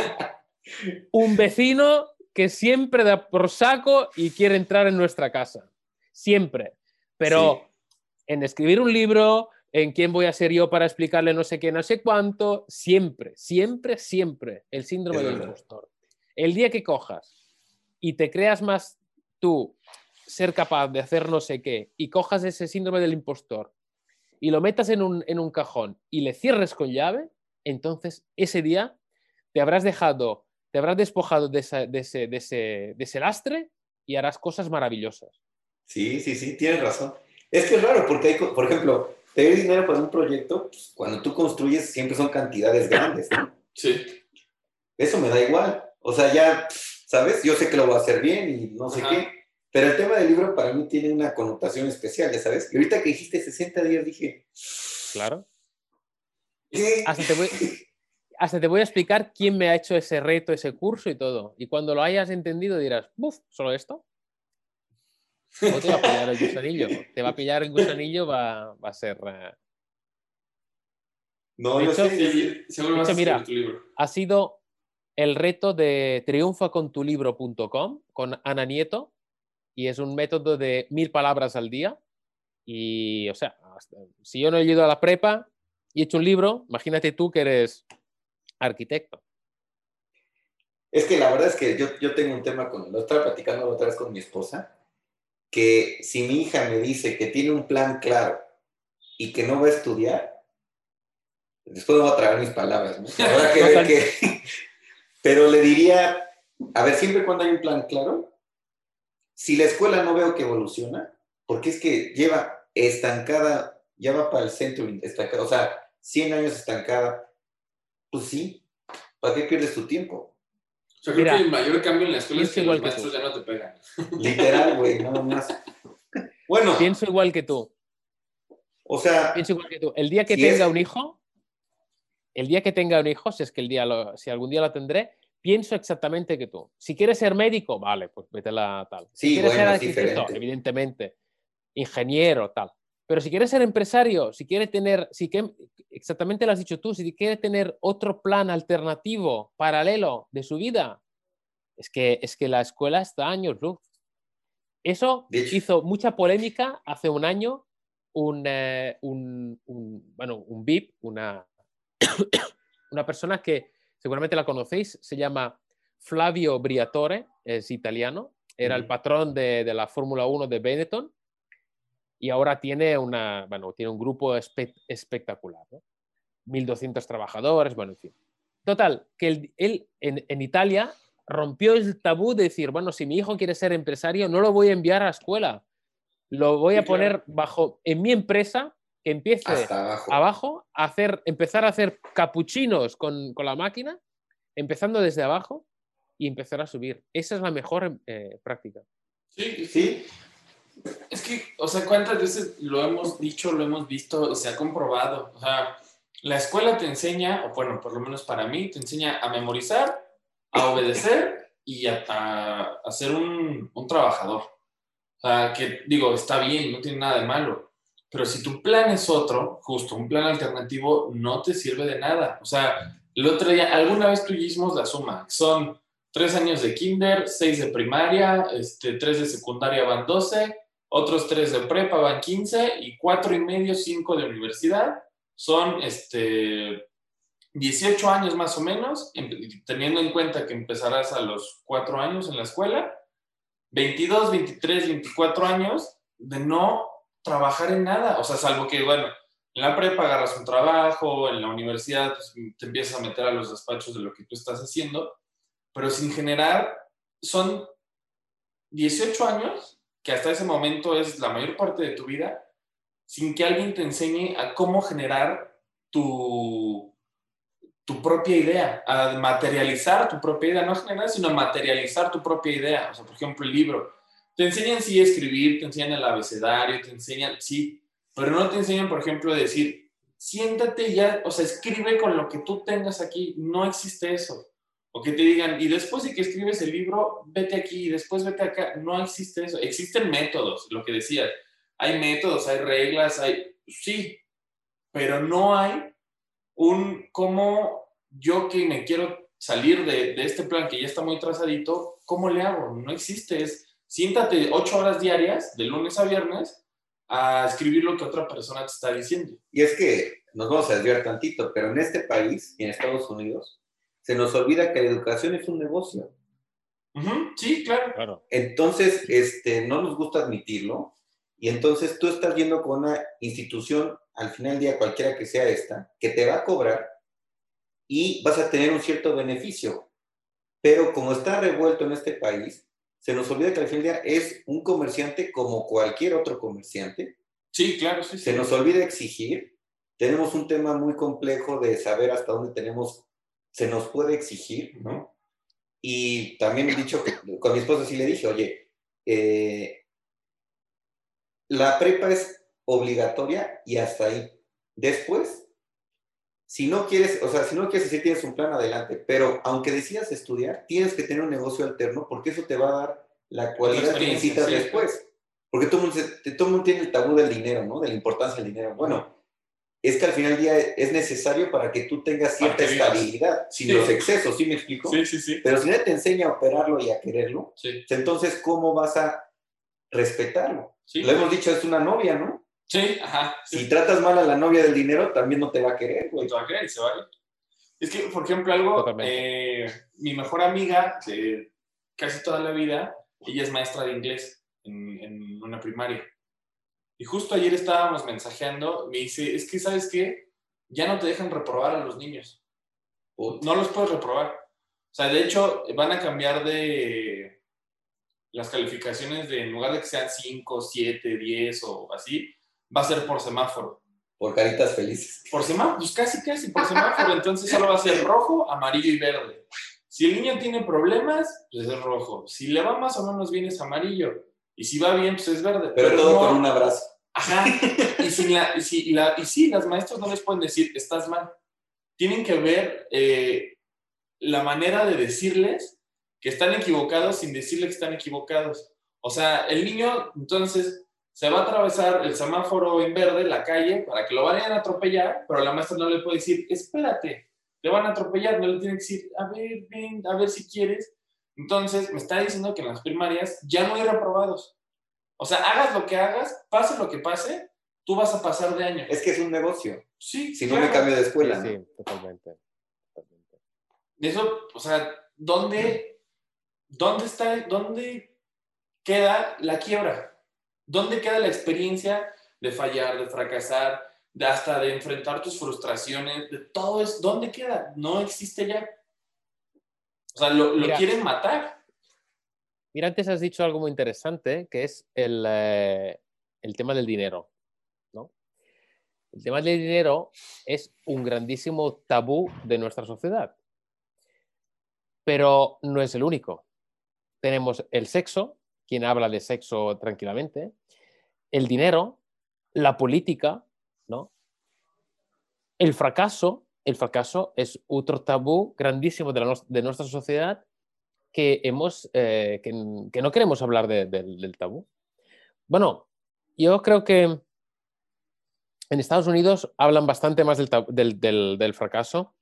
un vecino que siempre da por saco y quiere entrar en nuestra casa. Siempre. Pero en escribir un libro, en quién voy a ser yo para explicarle no sé qué, no sé cuánto, siempre, siempre, siempre el síndrome del impostor. El día que cojas y te creas más tú ser capaz de hacer no sé qué y cojas ese síndrome del impostor y lo metas en un, en un cajón y le cierres con llave, entonces ese día te habrás dejado, te habrás despojado de, esa- de ese, de, ese, de ese lastre y harás cosas maravillosas. sí, sí, sí, tienes razón. Es que es raro, porque hay, por ejemplo, pedir dinero para un proyecto, pues, cuando tú construyes siempre son cantidades grandes, ¿no? Sí. Eso me da igual. O sea, ya, ¿sabes? Yo sé que lo voy a hacer bien y no sé Ajá. qué. Pero el tema del libro para mí tiene una connotación especial, ya sabes. Y ahorita que dijiste 60 días dije, Claro. ¿qué? Hasta te voy, hasta te voy a explicar quién me ha hecho ese reto, ese curso y todo. Y cuando lo hayas entendido dirás, ¡buf! ¿Solo esto? O te va a pillar el gusanillo. Te va a pillar el gusanillo, va, va a ser... eh, No, De yo hecho, sé. Sí, seguro De hecho, mira, tu libro. ha sido el reto de triunfacontulibro.com con Ana Nieto y es un método de mil palabras al día. Y, o sea, hasta- si yo no he ido a la prepa y he hecho un libro, imagínate tú que eres arquitecto. Es que la verdad es que yo, yo tengo un tema con, lo estaba platicando la otra vez con mi esposa, que si mi hija me dice que tiene un plan claro y que no va a estudiar, después me voy a traer mis palabras, ¿no? Habrá que ver que... Pero le diría, a ver, siempre cuando hay un plan claro, si la escuela no veo que evoluciona, porque es que lleva estancada, ya va para el centro, estancada, o sea, 100 años estancada, pues sí, ¿para qué pierdes tu tiempo? O sea, creo Mira, que el mayor cambio en la escuela es que igual los que maestros tú. ya no te pegan. Literal, güey, nada más. Bueno, Pienso igual que tú. o sea, Pienso igual que tú. El día que Si tenga es- un hijo, el día que tenga un hijo, si es que el día lo- si algún día lo tendré, pienso exactamente que tú. Si quieres ser médico, vale, pues vete a la tal. Si Sí, quieres ser bueno, arquitecto, evidentemente, ingeniero, tal. Pero si quieres ser empresario, si quieres tener, si que, exactamente lo has dicho tú, si quiere tener otro plan alternativo, paralelo de su vida, es que, es que la escuela está a años luz. Eso hizo mucha polémica hace un año un, eh, un, un- bueno, un VIP, una, una persona que seguramente la conocéis, se llama Flavio Briatore, es italiano, era el patrón de, de la Fórmula 1 de Benetton y ahora tiene, una, bueno, tiene un grupo espe- espectacular, ¿no? 1.200 trabajadores, bueno, en fin. Total, que él, él en, en Italia rompió el tabú de decir, bueno, si mi hijo quiere ser empresario, no lo voy a enviar a la escuela, lo voy a poner bajo, en mi empresa, que empiece abajo. abajo, a hacer, empezar a hacer capuchinos con, con la máquina, empezando desde abajo y empezar a subir. Esa es la mejor eh, práctica. Sí, sí. Sí, Es que, o sea, ¿cuántas veces lo hemos dicho, lo hemos visto, se ha comprobado? O sea, la escuela te enseña, o bueno, por lo menos para mí, te enseña a memorizar, a obedecer y a, a- a ser un, un trabajador. O sea, que digo, está bien, no tiene nada de malo. Pero si tu plan es otro, justo, un plan alternativo, no te sirve de nada. O sea, el otro día, alguna vez tú hicimos la suma. Son tres años de kinder, seis de primaria, este, tres de secundaria van 12, otros tres de prepa van 15 y cuatro y medio, cinco de universidad. Son este, 18 años más o menos, em- teniendo en cuenta que empezarás a los cuatro años en la escuela, 22, 23, 24 años de no trabajar en nada, o sea, salvo que, bueno, en la prepa agarras un trabajo, en la universidad pues, te empiezas a meter a los despachos de lo que tú estás haciendo, pero sin generar, son 18 años, que hasta ese momento es la mayor parte de tu vida, sin que alguien te enseñe a cómo generar tu, tu propia idea, a materializar tu propia idea, no generar, sino materializar tu propia idea. O sea, por ejemplo, el libro. Te enseñan sí a escribir, te enseñan el abecedario, te enseñan, sí, pero no te enseñan, por ejemplo, a decir, siéntate ya, o sea, escribe con lo que tú tengas aquí. No existe eso. O que te digan, y después de que escribes el libro, vete aquí, y después vete acá. No existe eso. Existen métodos, lo que decías. Hay métodos, hay reglas, hay, sí, pero no hay un cómo yo que me quiero salir de, de este plan que ya está muy trazadito, ¿cómo le hago? No existe. Es siéntate ocho horas diarias, de lunes a viernes, a escribir lo que otra persona te está diciendo. y es que nos vamos a desviar tantito, pero en este país y en Estados Unidos se nos olvida que la educación es un negocio. Sí, claro. Claro. Entonces, este, no nos gusta admitirlo. Y entonces tú estás yendo con una institución, al final del día, cualquiera que sea esta, que te va a cobrar y vas a tener un cierto beneficio. Pero como está revuelto en este país, se nos olvida que al final del día es un comerciante como cualquier otro comerciante. Sí, claro, sí, sí. Se nos olvida exigir. Tenemos un tema muy complejo de saber hasta dónde tenemos, se nos puede exigir, ¿no? Y también he dicho con mi esposa sí le dije, oye, eh, la prepa es obligatoria y hasta ahí. Después, si no quieres, o sea, si no quieres decir tienes un plan adelante, pero aunque decidas estudiar, tienes que tener un negocio alterno porque eso te va a dar la cualidad que necesitas sí. después. Porque todo el, mundo, todo el mundo tiene el tabú del dinero, ¿no? De la importancia del dinero. Bueno, es que al final del día es necesario para que tú tengas cierta estabilidad, sin Sí. los excesos, ¿sí me explico? Sí, sí, sí. Pero si nadie te enseña a operarlo y a quererlo, Sí, entonces, ¿cómo vas a respetarlo? sí. Lo hemos dicho, es una novia, ¿no? Sí, ajá. sí. Si tratas mal a la novia del dinero, también no te va a querer, güey. Pues va a querer y se vale. Es que, por ejemplo, algo, Totalmente. eh, mi mejor amiga de casi toda la vida, ella es maestra de inglés en, en una primaria. Y justo ayer estábamos mensajeando, me dice, es que, ¿sabes qué? Ya no te dejan reprobar a los niños. No los puedes reprobar. O sea, de hecho, van a cambiar de las calificaciones de, en lugar de que sean 5, 7, 10 o así, va a ser por semáforo. Por caritas felices. Por semáforo, pues casi, casi por semáforo. Entonces solo va a ser rojo, amarillo y verde. Si el niño tiene problemas, pues es rojo. Si le va más o menos bien es amarillo. Y si va bien, pues es verde. Pero, todo no- con un abrazo. Ajá. Y, si la, y, si, y la- y sí, las maestras no les pueden decir, estás mal. Tienen que ver eh, la manera de decirles que están equivocados sin decirle que están equivocados. O sea, el niño entonces se va a atravesar el semáforo en verde, la calle, para que lo vayan a atropellar, pero la maestra no le puede decir, espérate, te van a atropellar, no le tiene que decir, a ver, ven, a ver si quieres. Entonces, me está diciendo que en las primarias ya no hay reprobados. O sea, hagas lo que hagas, pase lo que pase, tú vas a pasar de año. Es que es un negocio. Sí, Si no me cambio de Sí, escuela. ¿no? sí, totalmente. totalmente. Eso, o sea, ¿dónde, dónde está, dónde queda la quiebra? ¿Dónde queda la experiencia de fallar, de fracasar, de hasta de enfrentar tus frustraciones, de todo eso? ¿Dónde queda? No existe ya. O sea, lo, lo Mira. quieren matar. Mira, antes has dicho algo muy interesante, que es el, eh, el tema del dinero. ¿no? El tema del dinero es un grandísimo tabú de nuestra sociedad, pero no es el único. Tenemos el sexo, quien habla de sexo tranquilamente, el dinero, la política, ¿no? el fracaso. El fracaso es otro tabú grandísimo de, nuestra sociedad que, hemos, eh, que, no queremos hablar de- del- tabú. Bueno, yo creo que en Estados Unidos hablan bastante más del, del- del- del fracaso.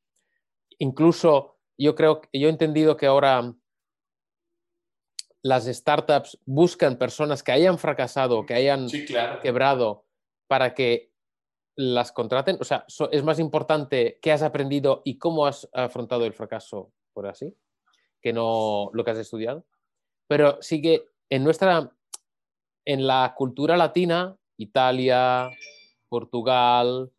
Incluso yo creo, yo he entendido que ahora las startups buscan personas que hayan fracasado, que hayan Sí, claro. quebrado para que las contraten. O sea, es más importante qué has aprendido y cómo has afrontado el fracaso, por así, que no lo que has estudiado. Pero sí que en nuestra, en la cultura latina, Italia, Portugal,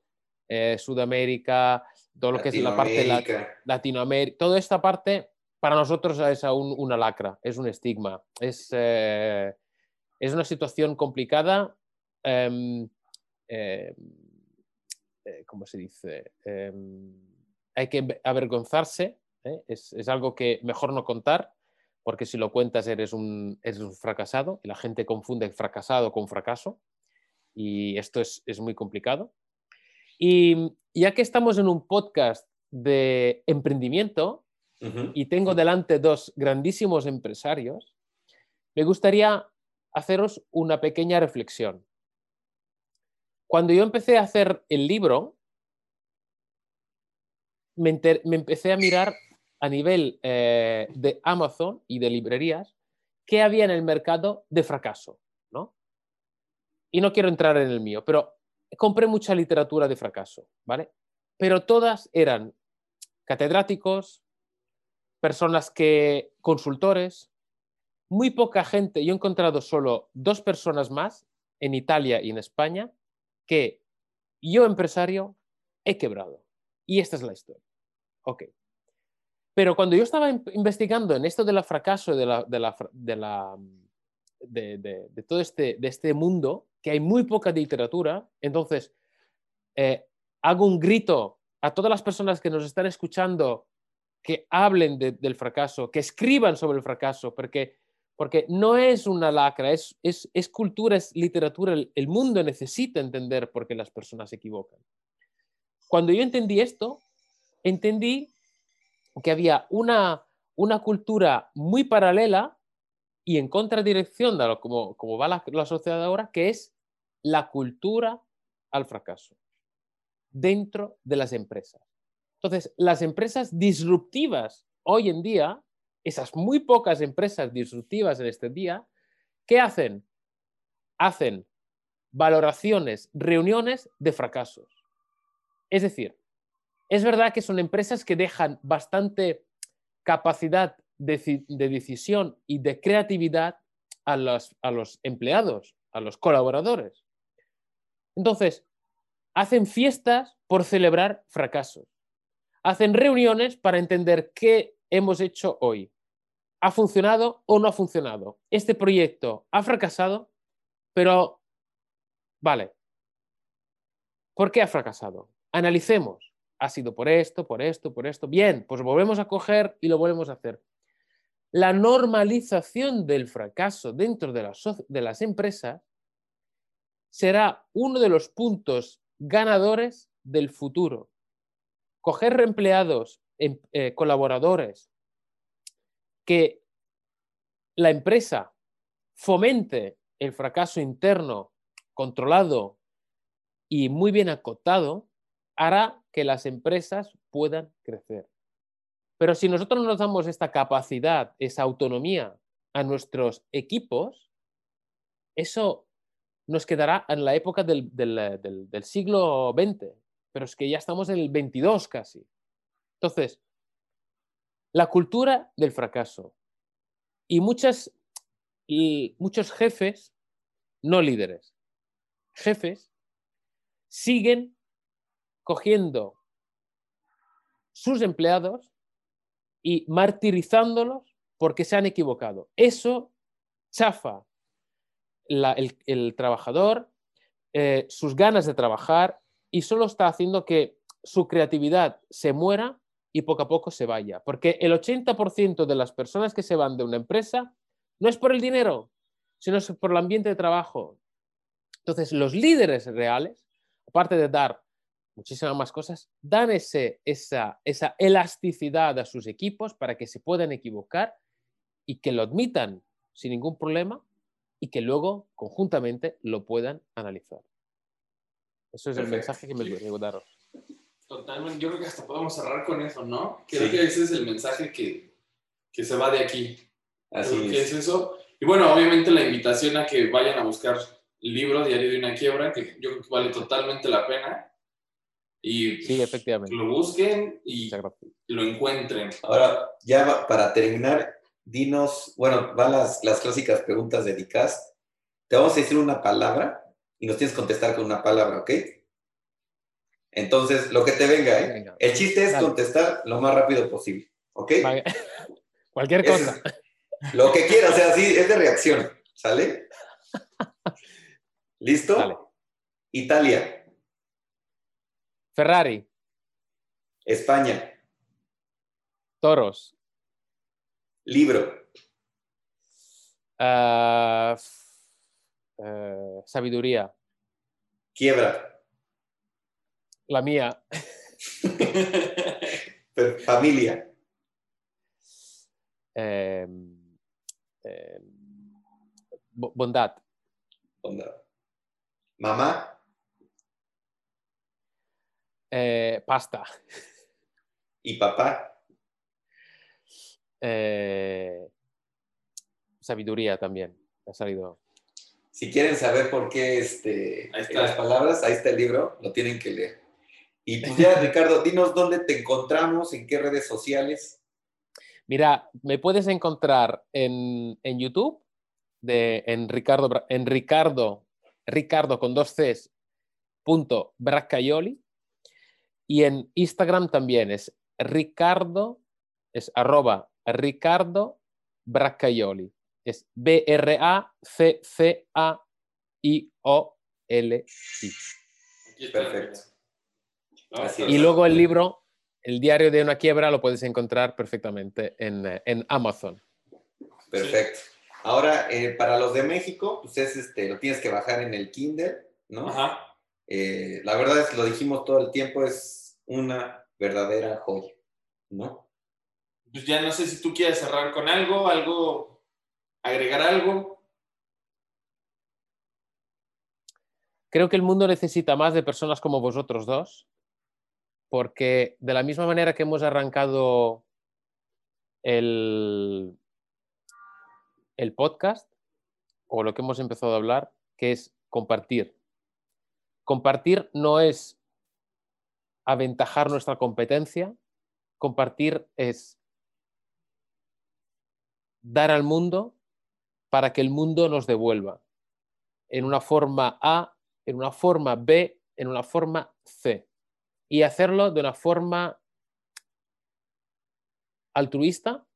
eh, Sudamérica, todo lo que es la parte la- Latinoamérica. Latinoamérica, toda esta parte para nosotros es aún una lacra, es un estigma, es, eh, es una situación complicada. em, em, eh, ¿Cómo se dice? Em, hay que avergonzarse, ¿eh? es, es algo que mejor no contar, porque si lo cuentas eres un, eres un fracasado y la gente confunde fracasado con fracaso y esto es, es muy complicado. Y ya que estamos en un podcast de emprendimiento Y tengo delante dos grandísimos empresarios, me gustaría haceros una pequeña reflexión. Cuando yo empecé a hacer el libro, me empecé a mirar a nivel eh, de Amazon y de librerías qué había en el mercado de fracaso, ¿no? Y no quiero entrar en el mío, pero compré mucha literatura de fracaso, ¿vale? Pero todas eran catedráticos, personas que, consultores, muy poca gente, yo he encontrado solo dos personas más en Italia y en España que yo, empresario, he quebrado. Y esta es la historia. Ok. Pero cuando yo estaba in- investigando en esto del fracaso de, la, de, la de, la, de todo este, de este mundo, que hay muy poca literatura, entonces eh, hago un grito a todas las personas que nos están escuchando que hablen de- del fracaso, que escriban sobre el fracaso, porque, porque no es una lacra, es, es, es cultura, es literatura. El, mundo necesita entender por qué las personas se equivocan. Cuando yo entendí esto, entendí que había una, una cultura muy paralela y en contradirección de lo, como, como va la sociedad ahora, que es la cultura al fracaso. dentro de las empresas. Entonces, las empresas disruptivas hoy en día, esas muy pocas empresas disruptivas en este día, ¿qué hacen? Hacen valoraciones, reuniones de fracasos. Es decir, es verdad que son empresas que dejan bastante capacidad de, decisión y de creatividad a los, empleados, a los colaboradores. Entonces, hacen fiestas por celebrar fracasos. Hacen reuniones para entender qué hemos hecho hoy. ¿Ha funcionado o no ha funcionado? Este proyecto ha fracasado, pero vale. ¿Por qué ha fracasado? Analicemos. Ha sido por esto, por esto, por esto. Bien, pues volvemos a coger y lo volvemos a hacer. La normalización del fracaso dentro de las, empresas será uno de los puntos ganadores del futuro. Coger empleados, em, eh, colaboradores, que la empresa fomente el fracaso interno controlado y muy bien acotado, hará que las empresas puedan crecer. Pero si nosotros no nos damos esta capacidad, esa autonomía a nuestros equipos, eso nos quedará en la época del, siglo XX, pero es que ya estamos en el XXII casi. Entonces, la cultura del fracaso. Y, muchas, y muchos jefes, no líderes, jefes, siguen cogiendo sus empleados y martirizándolos porque se han equivocado. Eso chafa el, trabajador, eh, sus ganas de trabajar y solo está haciendo que su creatividad se muera y poco a poco se vaya. Porque el 80% de las personas que se van de una empresa no es por el dinero, sino por el ambiente de trabajo. Entonces, los líderes reales, aparte de dar muchísimas más cosas, dan ese, esa, esa elasticidad a sus equipos para que se puedan equivocar y que lo admitan sin ningún problema y que luego conjuntamente lo puedan analizar. Eso es el mensaje que me quiero daros. Totalmente, yo creo que hasta podemos cerrar con eso, ¿no? Creo que ese es el mensaje que, que se va de aquí. Así es. es eso. Y bueno, obviamente la invitación a que vayan a buscar el libro Diario de una quiebra, que yo creo que vale totalmente la pena. Y sí, efectivamente. lo busquen y lo encuentren. Ahora, ya para terminar, dinos, bueno, van las, las clásicas preguntas de DICAS. Te vamos a decir una palabra y nos tienes que contestar con una palabra, ¿ok? Entonces, lo que te venga, ¿eh? El chiste es contestar lo más rápido posible, ¿ok? Cualquier cosa. lo que quieras, o sea, sí, es de reacción, ¿sale? ¿Listo? Italia. Ferrari. España. Toros. Libro. Ah, eh, sabiduría. Quiebra. La mía. Familia. Em, em, bondad. Bondad. Mamá. Eh, pasta. ¿Y papá? Eh, sabiduría también. Ha salido. Si quieren saber por qué este, las palabras, ahí está el libro, lo tienen que leer. Y pues ya, Ricardo, dinos dónde te encontramos, en qué redes sociales. Mira, me puedes encontrar en, YouTube, de, en Ricardo, en Ricardo, Ricardo con dos Cs, punto Bracaioli, y en Instagram también es Ricardo, es arroba Ricardo Braccaioli. Es B-R-A-C-C-A-I-O-L-I. Perfecto. Y luego el libro, El diario de una quiebra, lo puedes encontrar perfectamente en, en Amazon. Perfecto. Ahora, eh, para los de México, pues es este, lo tienes que bajar en el Kindle, ¿no? Ajá. Eh, la verdad es que lo dijimos todo el tiempo, es una verdadera joya, ¿no? Pues ya no sé si tú quieres cerrar con algo, algo, agregar algo. Creo que el mundo necesita más de personas como vosotros dos, porque de la misma manera que hemos arrancado el, el podcast, o lo que hemos empezado a hablar, que es compartir. Compartir no es aventajar nuestra competencia, compartir es dar al mundo para que el mundo nos devuelva en una forma A, en una forma B, en una forma C. Y hacerlo de una forma altruista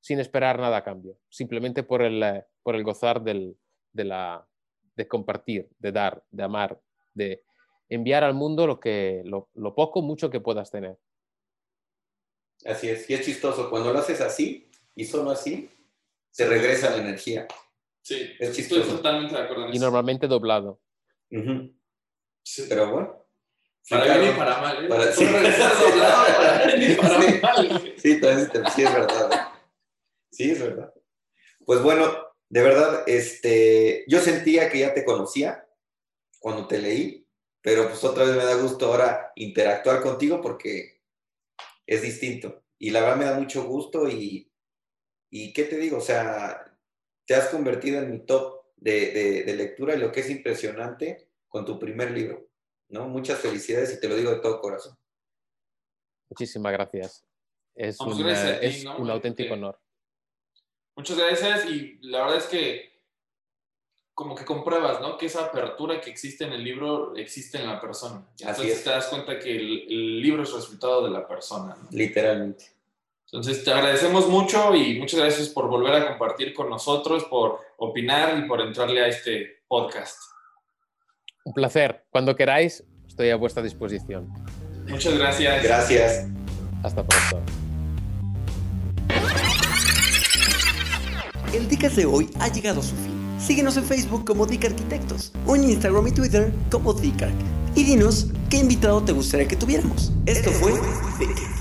sin esperar nada a cambio, simplemente por el, eh, por el gozar del, de, la, de compartir, de dar, de amar, de enviar al mundo lo, que, lo, lo poco, mucho que puedas tener. Así es, y es chistoso, cuando lo haces así y solo así, se regresa la energía. Sí, Es estoy chistoso. totalmente de acuerdo en Y eso. normalmente doblado. Sí. Pero bueno. Para Sí, bien y claro. para mal. ¿eh? Para- doblado para bien y para Sí. mal. Sí, también sí es verdad. Sí, es verdad. Pues bueno, de verdad, este, yo sentía que ya te conocía cuando te leí, pero pues otra vez me da gusto ahora interactuar contigo porque es distinto. Y la verdad me da mucho gusto y, y ¿qué te digo? O sea, te has convertido en mi top de, de- de lectura y lo que es impresionante con tu primer libro, ¿no? Muchas felicidades y te lo digo de todo corazón. Muchísimas gracias. Es Vamos, un, gracias a ti, es ¿no? un auténtico Porque- honor. Muchas gracias y la verdad es que como que compruebas, ¿no? Que esa apertura que existe en el libro existe en la persona. Entonces es. te das cuenta que el, el libro es resultado de la persona, ¿no? Literalmente. Entonces te agradecemos mucho y muchas gracias por volver a compartir con nosotros, por opinar y por entrarle a este podcast. Un placer. Cuando queráis, estoy a vuestra disposición. Muchas gracias. Gracias. Hasta pronto. El Dicas de hoy ha llegado a su fin. Síguenos en Facebook como Dick Arquitectos o en Instagram y Twitter como Dicarc. Y dinos qué invitado te gustaría que tuviéramos. Esto fue Dick.